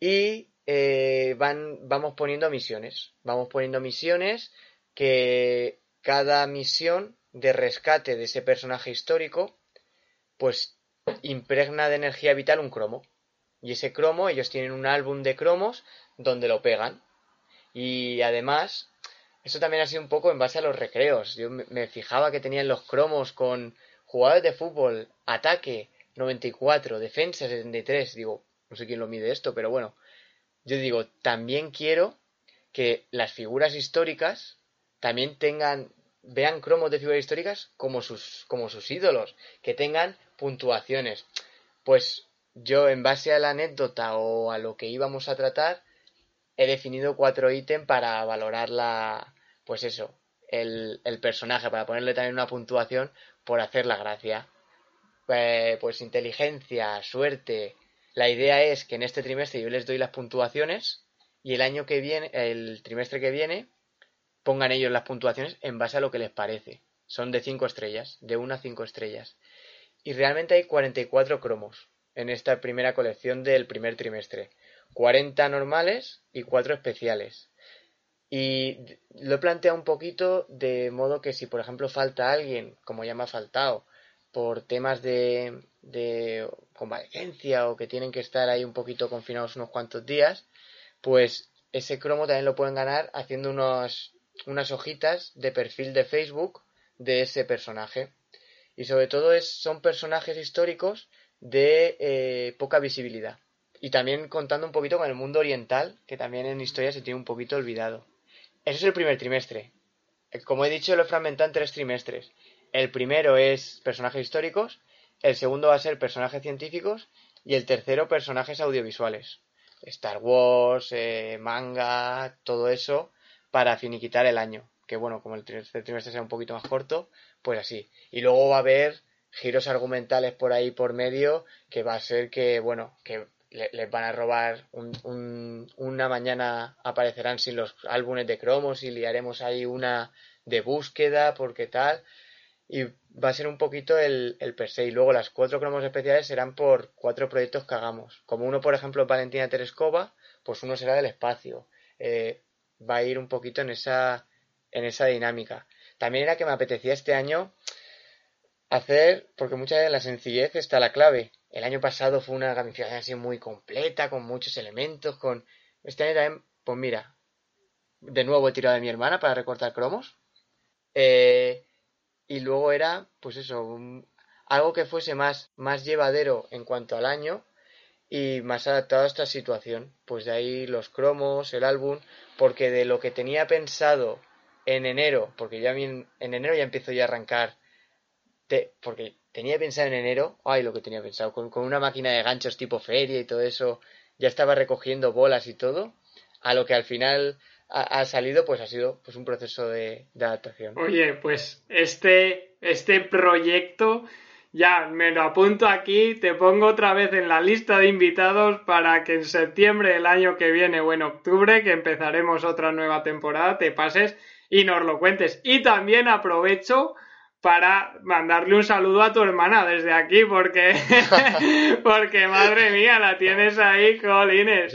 y eh, van, vamos poniendo misiones. Vamos poniendo misiones que cada misión de rescate de ese personaje histórico pues impregna de energía vital un cromo. Y ese cromo, ellos tienen un álbum de cromos donde lo pegan. Y además eso también ha sido un poco en base a los recreos. Yo me fijaba que tenían los cromos con jugadores de fútbol, ataque 94, defensa 73. Digo, no sé quién lo mide esto, pero bueno. Yo digo, también quiero que las figuras históricas también tengan, vean cromos de figuras históricas como sus, como sus ídolos, que tengan puntuaciones. Pues yo, en base a la anécdota o a lo que íbamos a tratar, he definido cuatro ítems para valorar la, pues eso, el, personaje, para ponerle también una puntuación por hacer la gracia. Eh, pues inteligencia, suerte. La idea es que en este trimestre yo les doy las puntuaciones y el año que viene, el trimestre que viene, pongan ellos las puntuaciones en base a lo que les parece. Son de 5 estrellas, de 1 a 5 estrellas. Y realmente hay 44 cromos en esta primera colección del primer trimestre. 40 normales y 4 especiales. Y lo he planteado un poquito de modo que si por ejemplo falta alguien, como ya me ha faltado, por temas de, de convalecencia o que tienen que estar ahí un poquito confinados unos cuantos días, pues ese cromo también lo pueden ganar haciendo unos, unas hojitas de perfil de Facebook de ese personaje. Y sobre todo es, son personajes históricos de eh, poca visibilidad. Y también contando un poquito con el mundo oriental, que también en historia se tiene un poquito olvidado. Eso es el primer trimestre. Eh, como he dicho, lo he fragmentado en tres trimestres. El primero es personajes históricos, el segundo va a ser personajes científicos y el tercero personajes audiovisuales. Star Wars, eh, manga, todo eso para finiquitar el año. Que bueno, como el tercer trimestre sea un poquito más corto, pues así. Y luego va a haber giros argumentales por ahí por medio que va a ser que, bueno, que les van a robar un, una mañana aparecerán sin los álbumes de cromos y liaremos ahí una de búsqueda porque tal. Y va a ser un poquito el, el per se. Y luego las cuatro cromos especiales serán por cuatro proyectos que hagamos. Como uno por ejemplo Valentina Terescova pues uno será del espacio. Eh, va a ir un poquito en esa en esa dinámica. También era que me apetecía este año hacer, porque muchas veces la sencillez está la clave. El año pasado fue una gamificación así muy completa, con muchos elementos, con... Este año también, pues mira, de nuevo he tirado de mi hermana para recortar cromos. Eh, y luego era, pues eso, algo que fuese más, más llevadero en cuanto al año y más adaptado a esta situación. Pues de ahí los cromos, el álbum, porque de lo que tenía pensado en enero, porque ya en, en enero ya empiezo ya a arrancar porque tenía pensado en enero, ay, lo que tenía pensado, con, una máquina de ganchos tipo feria y todo eso, ya estaba recogiendo bolas y todo, a lo que al final ha, salido, pues ha sido pues un proceso de, adaptación. Oye, pues este, este proyecto ya me lo apunto aquí, te pongo otra vez en la lista de invitados para que en septiembre del año que viene o en octubre, que empezaremos otra nueva temporada, te pases y nos lo cuentes. Y también aprovecho para mandarle un saludo a tu hermana desde aquí, porque, porque madre mía, la tienes ahí, colines.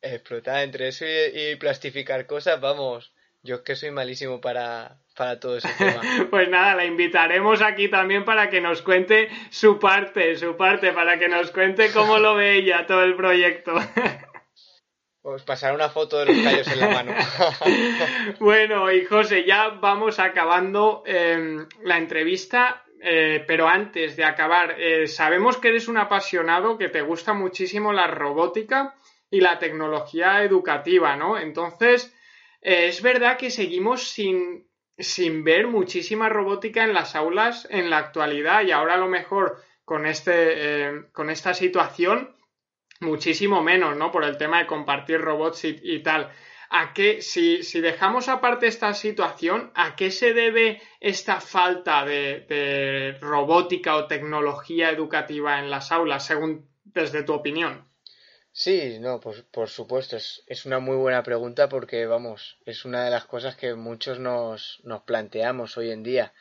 explotar entre eso y, plastificar cosas, vamos, yo es que soy malísimo para, para todo ese tema. pues nada, la invitaremos aquí también para que nos cuente su parte, su parte, para que nos cuente cómo lo ve ella todo el proyecto. Os pasaré una foto de los callos en la mano. bueno, y José, ya vamos acabando em, la entrevista, eh, pero antes de acabar, eh, sabemos que eres un apasionado, que te gusta muchísimo la robótica y la tecnología educativa, ¿no? Entonces, eh, es verdad que seguimos sin, sin ver muchísima robótica en las aulas en la actualidad y ahora a lo mejor con, este, con esta situación muchísimo menos, ¿no? Por el tema de compartir robots y, tal. ¿A qué, si, si, dejamos aparte esta situación, ¿a qué se debe esta falta de, robótica o tecnología educativa en las aulas, según desde tu opinión? Sí, no, pues por supuesto, es, es, una muy buena pregunta porque, vamos, es una de las cosas que muchos nos, nos planteamos hoy en día.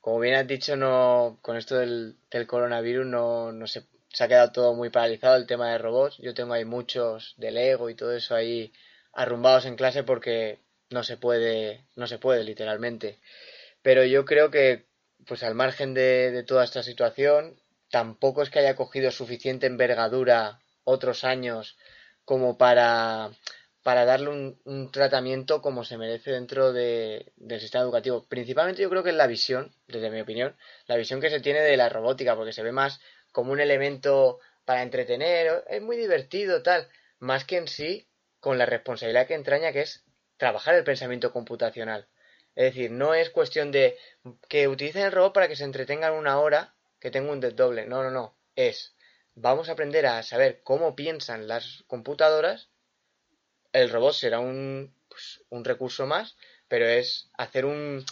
Como bien has dicho, no, con esto del, del coronavirus no, no se se ha quedado todo muy paralizado el tema de robots. Yo tengo ahí muchos de Lego y todo eso ahí arrumbados en clase porque no se puede, no se puede literalmente. Pero yo creo que, pues al margen de, toda esta situación, tampoco es que haya cogido suficiente envergadura otros años como para, para darle un, tratamiento como se merece dentro de, del sistema educativo. Principalmente yo creo que es la visión, desde mi opinión, la visión que se tiene de la robótica, porque se ve más como un elemento para entretener, es muy divertido, tal, más que en sí con la responsabilidad que entraña que es trabajar el pensamiento computacional. Es decir, no es cuestión de que utilicen el robot para que se entretengan una hora, que tenga un desdoble. No, no, no. Es, vamos a aprender a saber cómo piensan las computadoras. El robot será un, pues, un recurso más, pero es hacer un,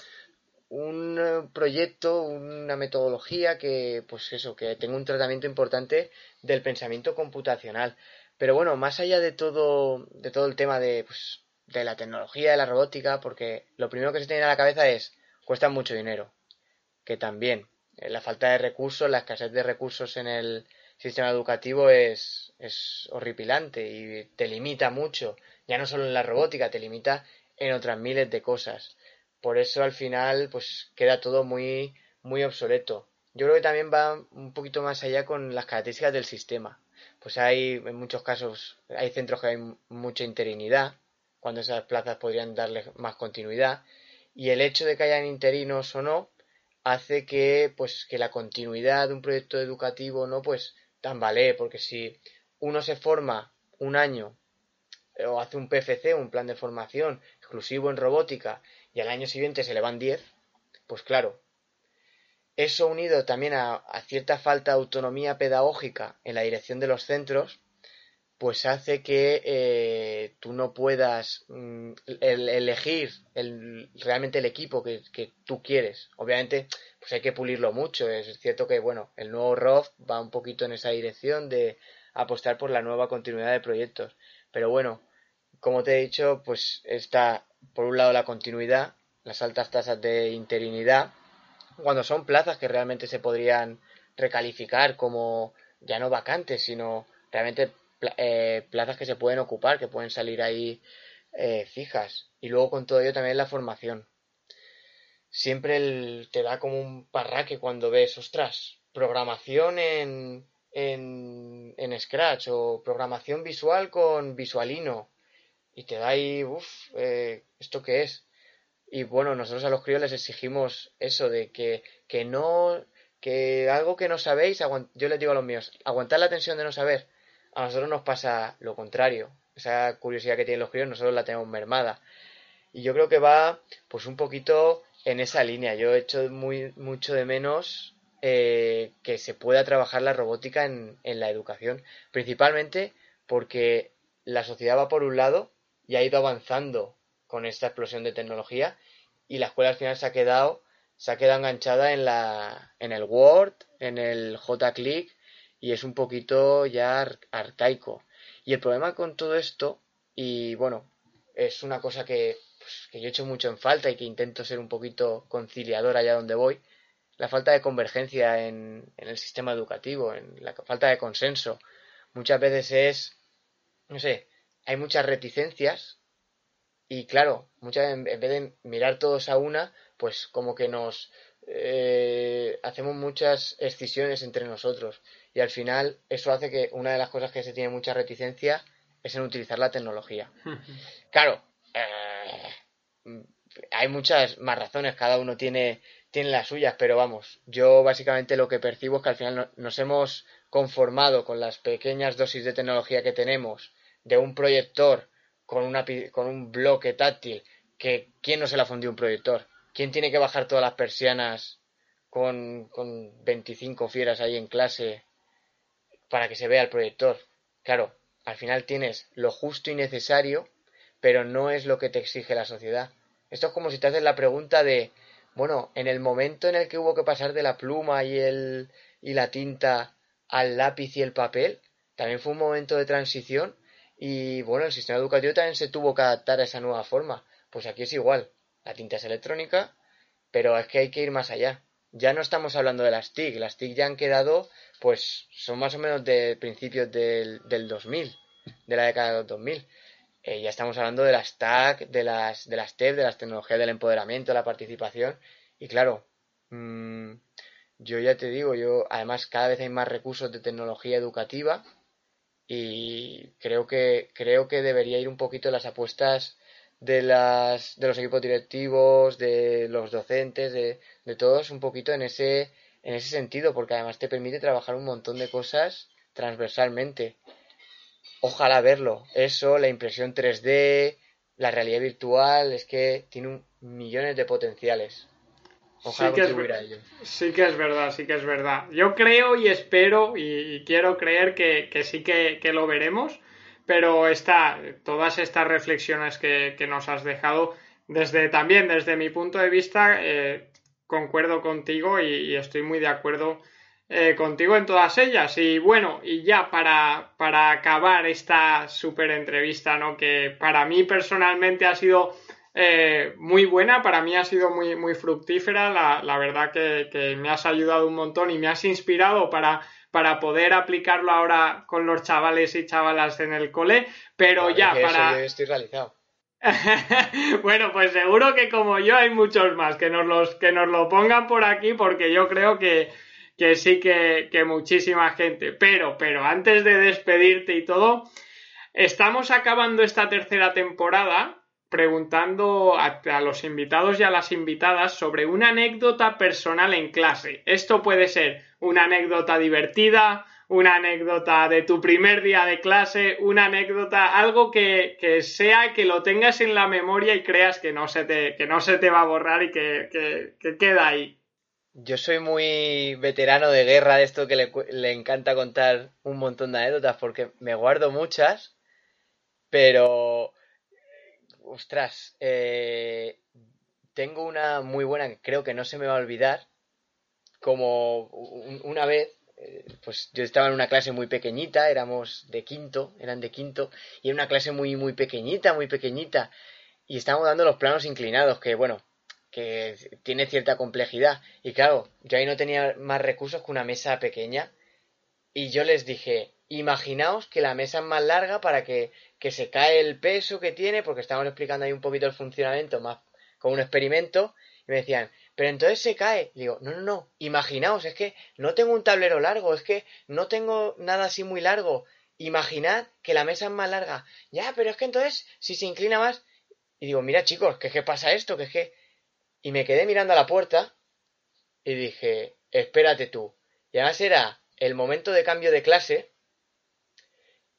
un eh, proyecto, una metodología que, pues eso, que tenga un tratamiento importante del pensamiento computacional. Pero bueno, más allá de todo, de todo el tema de, pues, de la tecnología, de la robótica, porque lo primero que se tiene a la cabeza es, cuesta mucho dinero. Que también, eh, la falta de recursos, la escasez de recursos en el sistema educativo es, es horripilante y te limita mucho. Ya no solo en la robótica, te limita en otras miles de cosas. Por eso al final pues queda todo muy, muy obsoleto. Yo creo que también va un poquito más allá con las características del sistema. Pues hay, en muchos casos, hay centros que hay mucha interinidad, cuando esas plazas podrían darle más continuidad. y el hecho de que hayan interinos o no hace que pues que la continuidad de un proyecto educativo no pues tambalee porque si uno se forma un año eh, o hace un PFC, un plan de formación exclusivo en robótica y al año siguiente se le van 10, pues claro, eso unido también a, cierta falta de autonomía pedagógica en la dirección de los centros, pues hace que eh, tú no puedas mm, elegir el, realmente el equipo que, tú quieres. Obviamente, pues hay que pulirlo mucho. Es cierto que, bueno, el nuevo ROF va un poquito en esa dirección de apostar por la nueva continuidad de proyectos. Pero bueno, como te he dicho, pues está por un lado la continuidad, las altas tasas de interinidad, cuando son plazas que realmente se podrían recalificar como ya no vacantes, sino realmente eh, plazas que se pueden ocupar, que pueden salir ahí eh, fijas. Y luego con todo ello también la formación. Siempre te da como un parraque cuando ves, ostras, programación en, en, en Scratch o programación visual con Visualino. Y te da ahí, uff, eh, ¿esto qué es? Y bueno, nosotros a los críos les exigimos eso de que, que no, que algo que no sabéis, yo les digo a los míos, aguantar la tensión de no saber. A nosotros nos pasa lo contrario. Esa curiosidad que tienen los críos, nosotros la tenemos mermada. Y yo creo que va, pues un poquito en esa línea. Yo he hecho muy, mucho de menos eh, que se pueda trabajar la robótica en, en la educación. Principalmente porque la sociedad va por un lado y ha ido avanzando con esta explosión de tecnología y la escuela al final se ha quedado se ha quedado enganchada en la en el Word, en el JClick y es un poquito ya arcaico. Y el problema con todo esto y bueno, es una cosa que, pues, que yo he hecho mucho en falta y que intento ser un poquito conciliador allá donde voy, la falta de convergencia en, en el sistema educativo, en la falta de consenso. Muchas veces es, no sé, hay muchas reticencias y claro, muchas en vez de mirar todos a una, pues como que nos eh, hacemos muchas excisiones entre nosotros. Y al final eso hace que una de las cosas que se tiene mucha reticencia es en utilizar la tecnología. claro, eh, hay muchas más razones, cada uno tiene, tiene las suyas, pero vamos, yo básicamente lo que percibo es que al final nos hemos conformado con las pequeñas dosis de tecnología que tenemos, de un proyector con, una, con un bloque táctil, que ¿quién no se le ha fundido un proyector? ¿Quién tiene que bajar todas las persianas con, con 25 fieras ahí en clase para que se vea el proyector? Claro, al final tienes lo justo y necesario, pero no es lo que te exige la sociedad. Esto es como si te haces la pregunta de, bueno, en el momento en el que hubo que pasar de la pluma y el y la tinta al lápiz y el papel, también fue un momento de transición y bueno, el sistema educativo también se tuvo que adaptar a esa nueva forma. Pues aquí es igual. La tinta es electrónica, pero es que hay que ir más allá. Ya no estamos hablando de las TIC. Las TIC ya han quedado, pues son más o menos de principios del, del 2000, de la década del 2000. Eh, ya estamos hablando de las TAC, de las, de las TEP, de las tecnologías del empoderamiento, de la participación. Y claro, mmm, yo ya te digo, yo además cada vez hay más recursos de tecnología educativa y creo que creo que debería ir un poquito las apuestas de las de los equipos directivos de los docentes de, de todos un poquito en ese en ese sentido porque además te permite trabajar un montón de cosas transversalmente. Ojalá verlo. Eso la impresión 3D la realidad virtual es que tiene un, millones de potenciales sí que, es, sí que es verdad, sí que es verdad. Yo creo y espero y, quiero creer que, sí que, lo veremos, pero está, todas estas reflexiones que, nos has dejado, desde también desde mi punto de vista, eh, concuerdo contigo y, estoy muy de acuerdo eh, contigo en todas ellas. Y bueno, y ya para, para acabar esta súper entrevista, ¿no? Que para mí personalmente ha sido eh, muy buena, para mí ha sido muy, muy fructífera, la, verdad que, me has ayudado un montón y me has inspirado para, para poder aplicarlo ahora con los chavales y chavalas en el cole, pero ya para... estoy realizado. bueno, pues seguro que como yo hay muchos más que nos, los, que nos lo pongan por aquí porque yo creo que, que sí que, que muchísima gente. Pero, pero antes de despedirte y todo, estamos acabando esta tercera temporada preguntando a, los invitados y a las invitadas sobre una anécdota personal en clase. Esto puede ser una anécdota divertida, una anécdota de tu primer día de clase, una anécdota, algo que, sea que lo tengas en la memoria y creas que no se te, que no se te va a borrar y que, que queda ahí. Yo soy muy veterano de guerra de esto que le, le, encanta contar un montón de anécdotas porque me guardo muchas, pero... Ostras, eh, tengo una muy buena que creo que no se me va a olvidar. Como una vez, eh, pues yo estaba en una clase muy pequeñita, éramos de quinto, eran de quinto, y era una clase muy, muy pequeñita, muy pequeñita, y estábamos dando los planos inclinados, que bueno, que tiene cierta complejidad. Y claro, yo ahí no tenía más recursos que una mesa pequeña. Y yo les dije, imaginaos que la mesa es más larga para que, que se cae el peso que tiene, porque estábamos explicando ahí un poquito el funcionamiento más con un experimento. Y me decían, pero entonces se cae. digo, no, no, no, imaginaos, es que no tengo un tablero largo, es que no tengo nada así muy largo. Imaginad que la mesa es más larga. Ya, pero es que entonces, si se inclina más. Y digo, mira chicos, que qué pasa esto, que es que y me quedé mirando a la puerta y dije, espérate tú. Y además era el momento de cambio de clase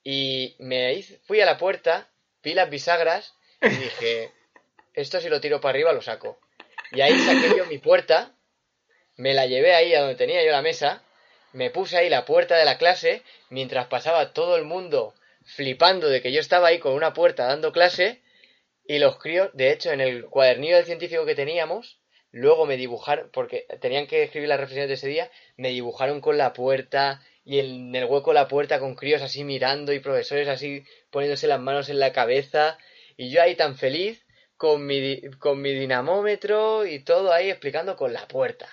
y me fui a la puerta, vi las bisagras y dije, esto si lo tiro para arriba lo saco. Y ahí saqué yo mi puerta, me la llevé ahí a donde tenía yo la mesa, me puse ahí la puerta de la clase, mientras pasaba todo el mundo flipando de que yo estaba ahí con una puerta dando clase, y los críos, de hecho, en el cuadernillo del científico que teníamos, luego me dibujaron, porque tenían que escribir las reflexiones de ese día, me dibujaron con la puerta y en el hueco de la puerta con críos así mirando y profesores así poniéndose las manos en la cabeza. Y yo ahí tan feliz con mi, con mi dinamómetro y todo ahí explicando con la puerta.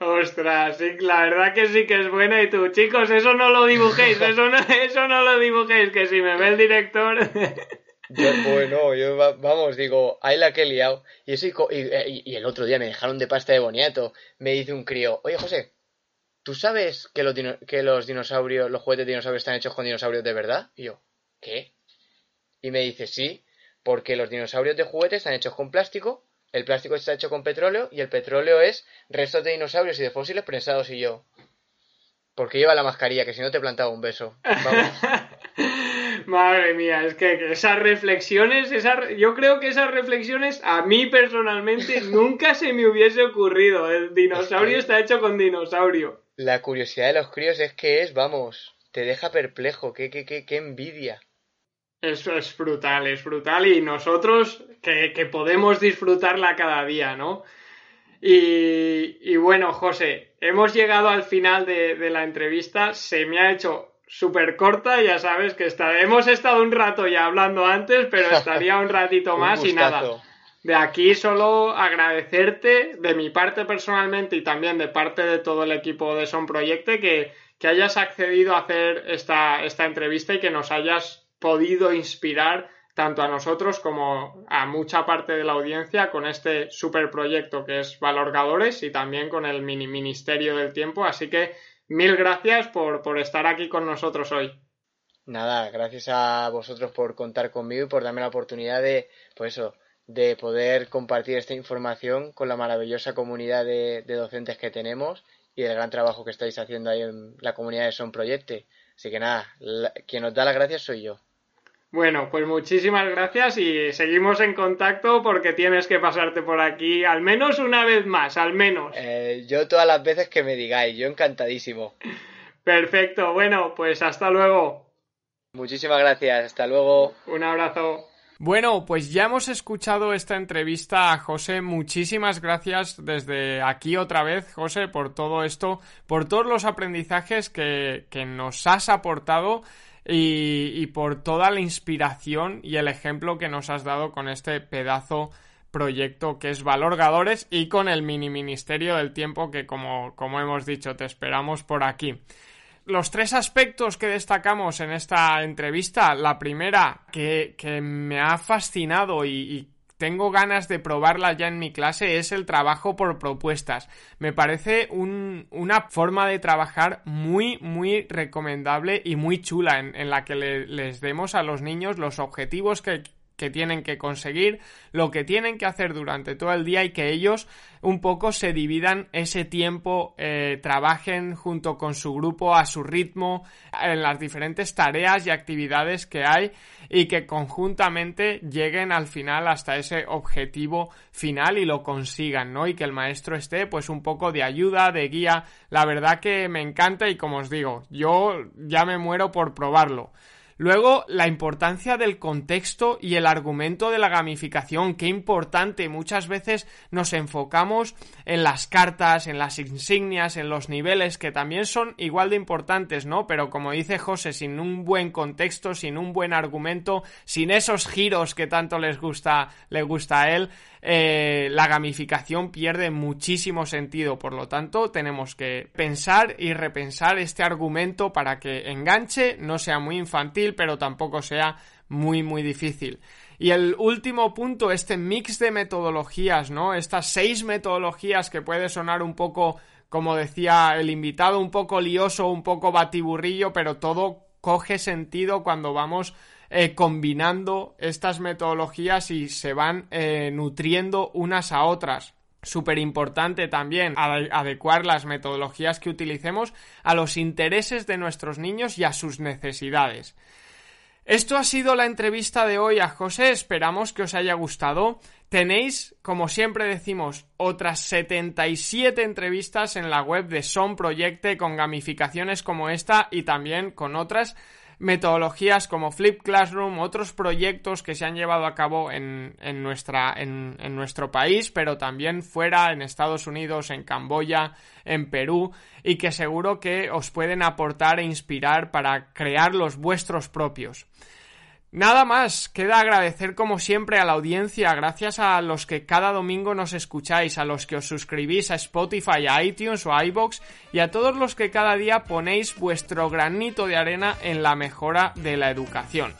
Ostras, sí, la verdad que sí que es buena. Y tú, chicos, eso no lo dibujéis, eso no, eso no lo dibujéis, que si me ve el director. Yo, bueno, yo vamos, digo, ahí la que he liado. Y, eso, y, y, el otro día me dejaron de pasta de boniato. Me dice un crío, oye José, ¿tú sabes que los, que los dinosaurios, los juguetes de dinosaurios están hechos con dinosaurios de verdad? Y yo, ¿qué? Y me dice, sí, porque los dinosaurios de juguete están hechos con plástico, el plástico está hecho con petróleo y el petróleo es restos de dinosaurios y de fósiles prensados y yo. Porque lleva la mascarilla, que si no te plantaba un beso. Vamos. Madre mía, es que esas reflexiones, yo creo que esas reflexiones a mí personalmente nunca se me hubiese ocurrido. El dinosaurio está hecho con dinosaurio. La curiosidad de los críos es que es, vamos, te deja perplejo, qué, qué, qué, qué envidia. Eso es brutal, es brutal y nosotros que, que podemos disfrutarla cada día, ¿no? Y, y, bueno, José, hemos llegado al final de, de la entrevista. Se me ha hecho súper corta, ya sabes que está... hemos estado un rato ya hablando antes, pero estaría un ratito más y nada. De aquí solo agradecerte de mi parte personalmente y también de parte de todo el equipo de Son Proyecte que, que hayas accedido a hacer esta, esta entrevista y que nos hayas podido inspirar tanto a nosotros como a mucha parte de la audiencia con este super proyecto que es Valorgadores y también con el mini Ministerio del Tiempo. Así que mil gracias por, por estar aquí con nosotros hoy. Nada, gracias a vosotros por contar conmigo y por darme la oportunidad de, pues eso, de poder compartir esta información con la maravillosa comunidad de, docentes que tenemos y del gran trabajo que estáis haciendo ahí en la comunidad de Son Proyecte. Así que nada, quien nos da las gracias soy yo. Bueno, pues muchísimas gracias y seguimos en contacto porque tienes que pasarte por aquí al menos una vez más, al menos. Eh, yo todas las veces que me digáis, yo encantadísimo. Perfecto, bueno, pues hasta luego. Muchísimas gracias, hasta luego. Un abrazo. Bueno, pues ya hemos escuchado esta entrevista a José. Muchísimas gracias desde aquí otra vez, José, por todo esto, por todos los aprendizajes que, nos has aportado y, por toda la inspiración y el ejemplo que nos has dado con este pedazo proyecto que es Valorgadores y con el mini ministerio del tiempo que como, como hemos dicho te esperamos por aquí. Los tres aspectos que destacamos en esta entrevista, la primera que, me ha fascinado y tengo ganas de probarla ya en mi clase es el trabajo por propuestas. Me parece una forma de trabajar muy, muy recomendable y muy chula en, la que les demos a los niños los objetivos que que tienen que conseguir, lo que tienen que hacer durante todo el día y que ellos un poco se dividan ese tiempo, eh, trabajen junto con su grupo a su ritmo en las diferentes tareas y actividades que hay y que conjuntamente lleguen al final hasta ese objetivo final y lo consigan, ¿no? Y que el maestro esté pues un poco de ayuda, de guía. La verdad que me encanta y como os digo, yo ya me muero por probarlo. Luego, la importancia del contexto y el argumento de la gamificación. Qué importante. Muchas veces nos enfocamos en las cartas, en las insignias, en los niveles, que también son igual de importantes, ¿no? Pero como dice José, sin un buen contexto, sin un buen argumento, sin esos giros que tanto les gusta, le gusta a él, eh, la gamificación pierde muchísimo sentido. Por lo tanto, tenemos que pensar y repensar este argumento para que enganche, no sea muy infantil, pero tampoco sea muy, muy difícil. Y el último punto, este mix de metodologías, ¿no? Estas seis metodologías que puede sonar un poco, como decía el invitado, un poco lioso, un poco batiburrillo, pero todo coge sentido cuando vamos eh, combinando estas metodologías y se van eh, nutriendo unas a otras. Súper importante también adecuar las metodologías que utilicemos a los intereses de nuestros niños y a sus necesidades. Esto ha sido la entrevista de hoy a José, esperamos que os haya gustado. Tenéis, como siempre decimos, otras 77 entrevistas en la web de Son Proyecte con gamificaciones como esta y también con otras metodologías como Flip Classroom, otros proyectos que se han llevado a cabo en, en nuestra, en, en, nuestro país, pero también fuera, en Estados Unidos, en Camboya, en Perú, y que seguro que os pueden aportar e inspirar para crear los vuestros propios. Nada más, queda agradecer como siempre a la audiencia, gracias a los que cada domingo nos escucháis, a los que os suscribís a Spotify, a iTunes o a iBox y a todos los que cada día ponéis vuestro granito de arena en la mejora de la educación.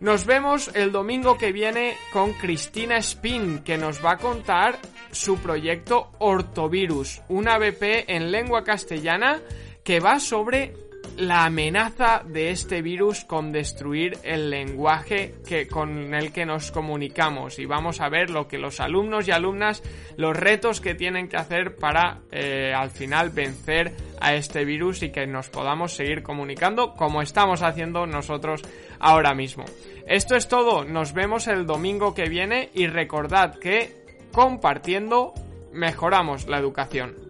Nos vemos el domingo que viene con Cristina Spin, que nos va a contar su proyecto Ortovirus, una BP en lengua castellana que va sobre la amenaza de este virus con destruir el lenguaje que, con el que nos comunicamos y vamos a ver lo que los alumnos y alumnas, los retos que tienen que hacer para eh, al final vencer a este virus y que nos podamos seguir comunicando como estamos haciendo nosotros ahora mismo. Esto es todo, nos vemos el domingo que viene y recordad que compartiendo mejoramos la educación.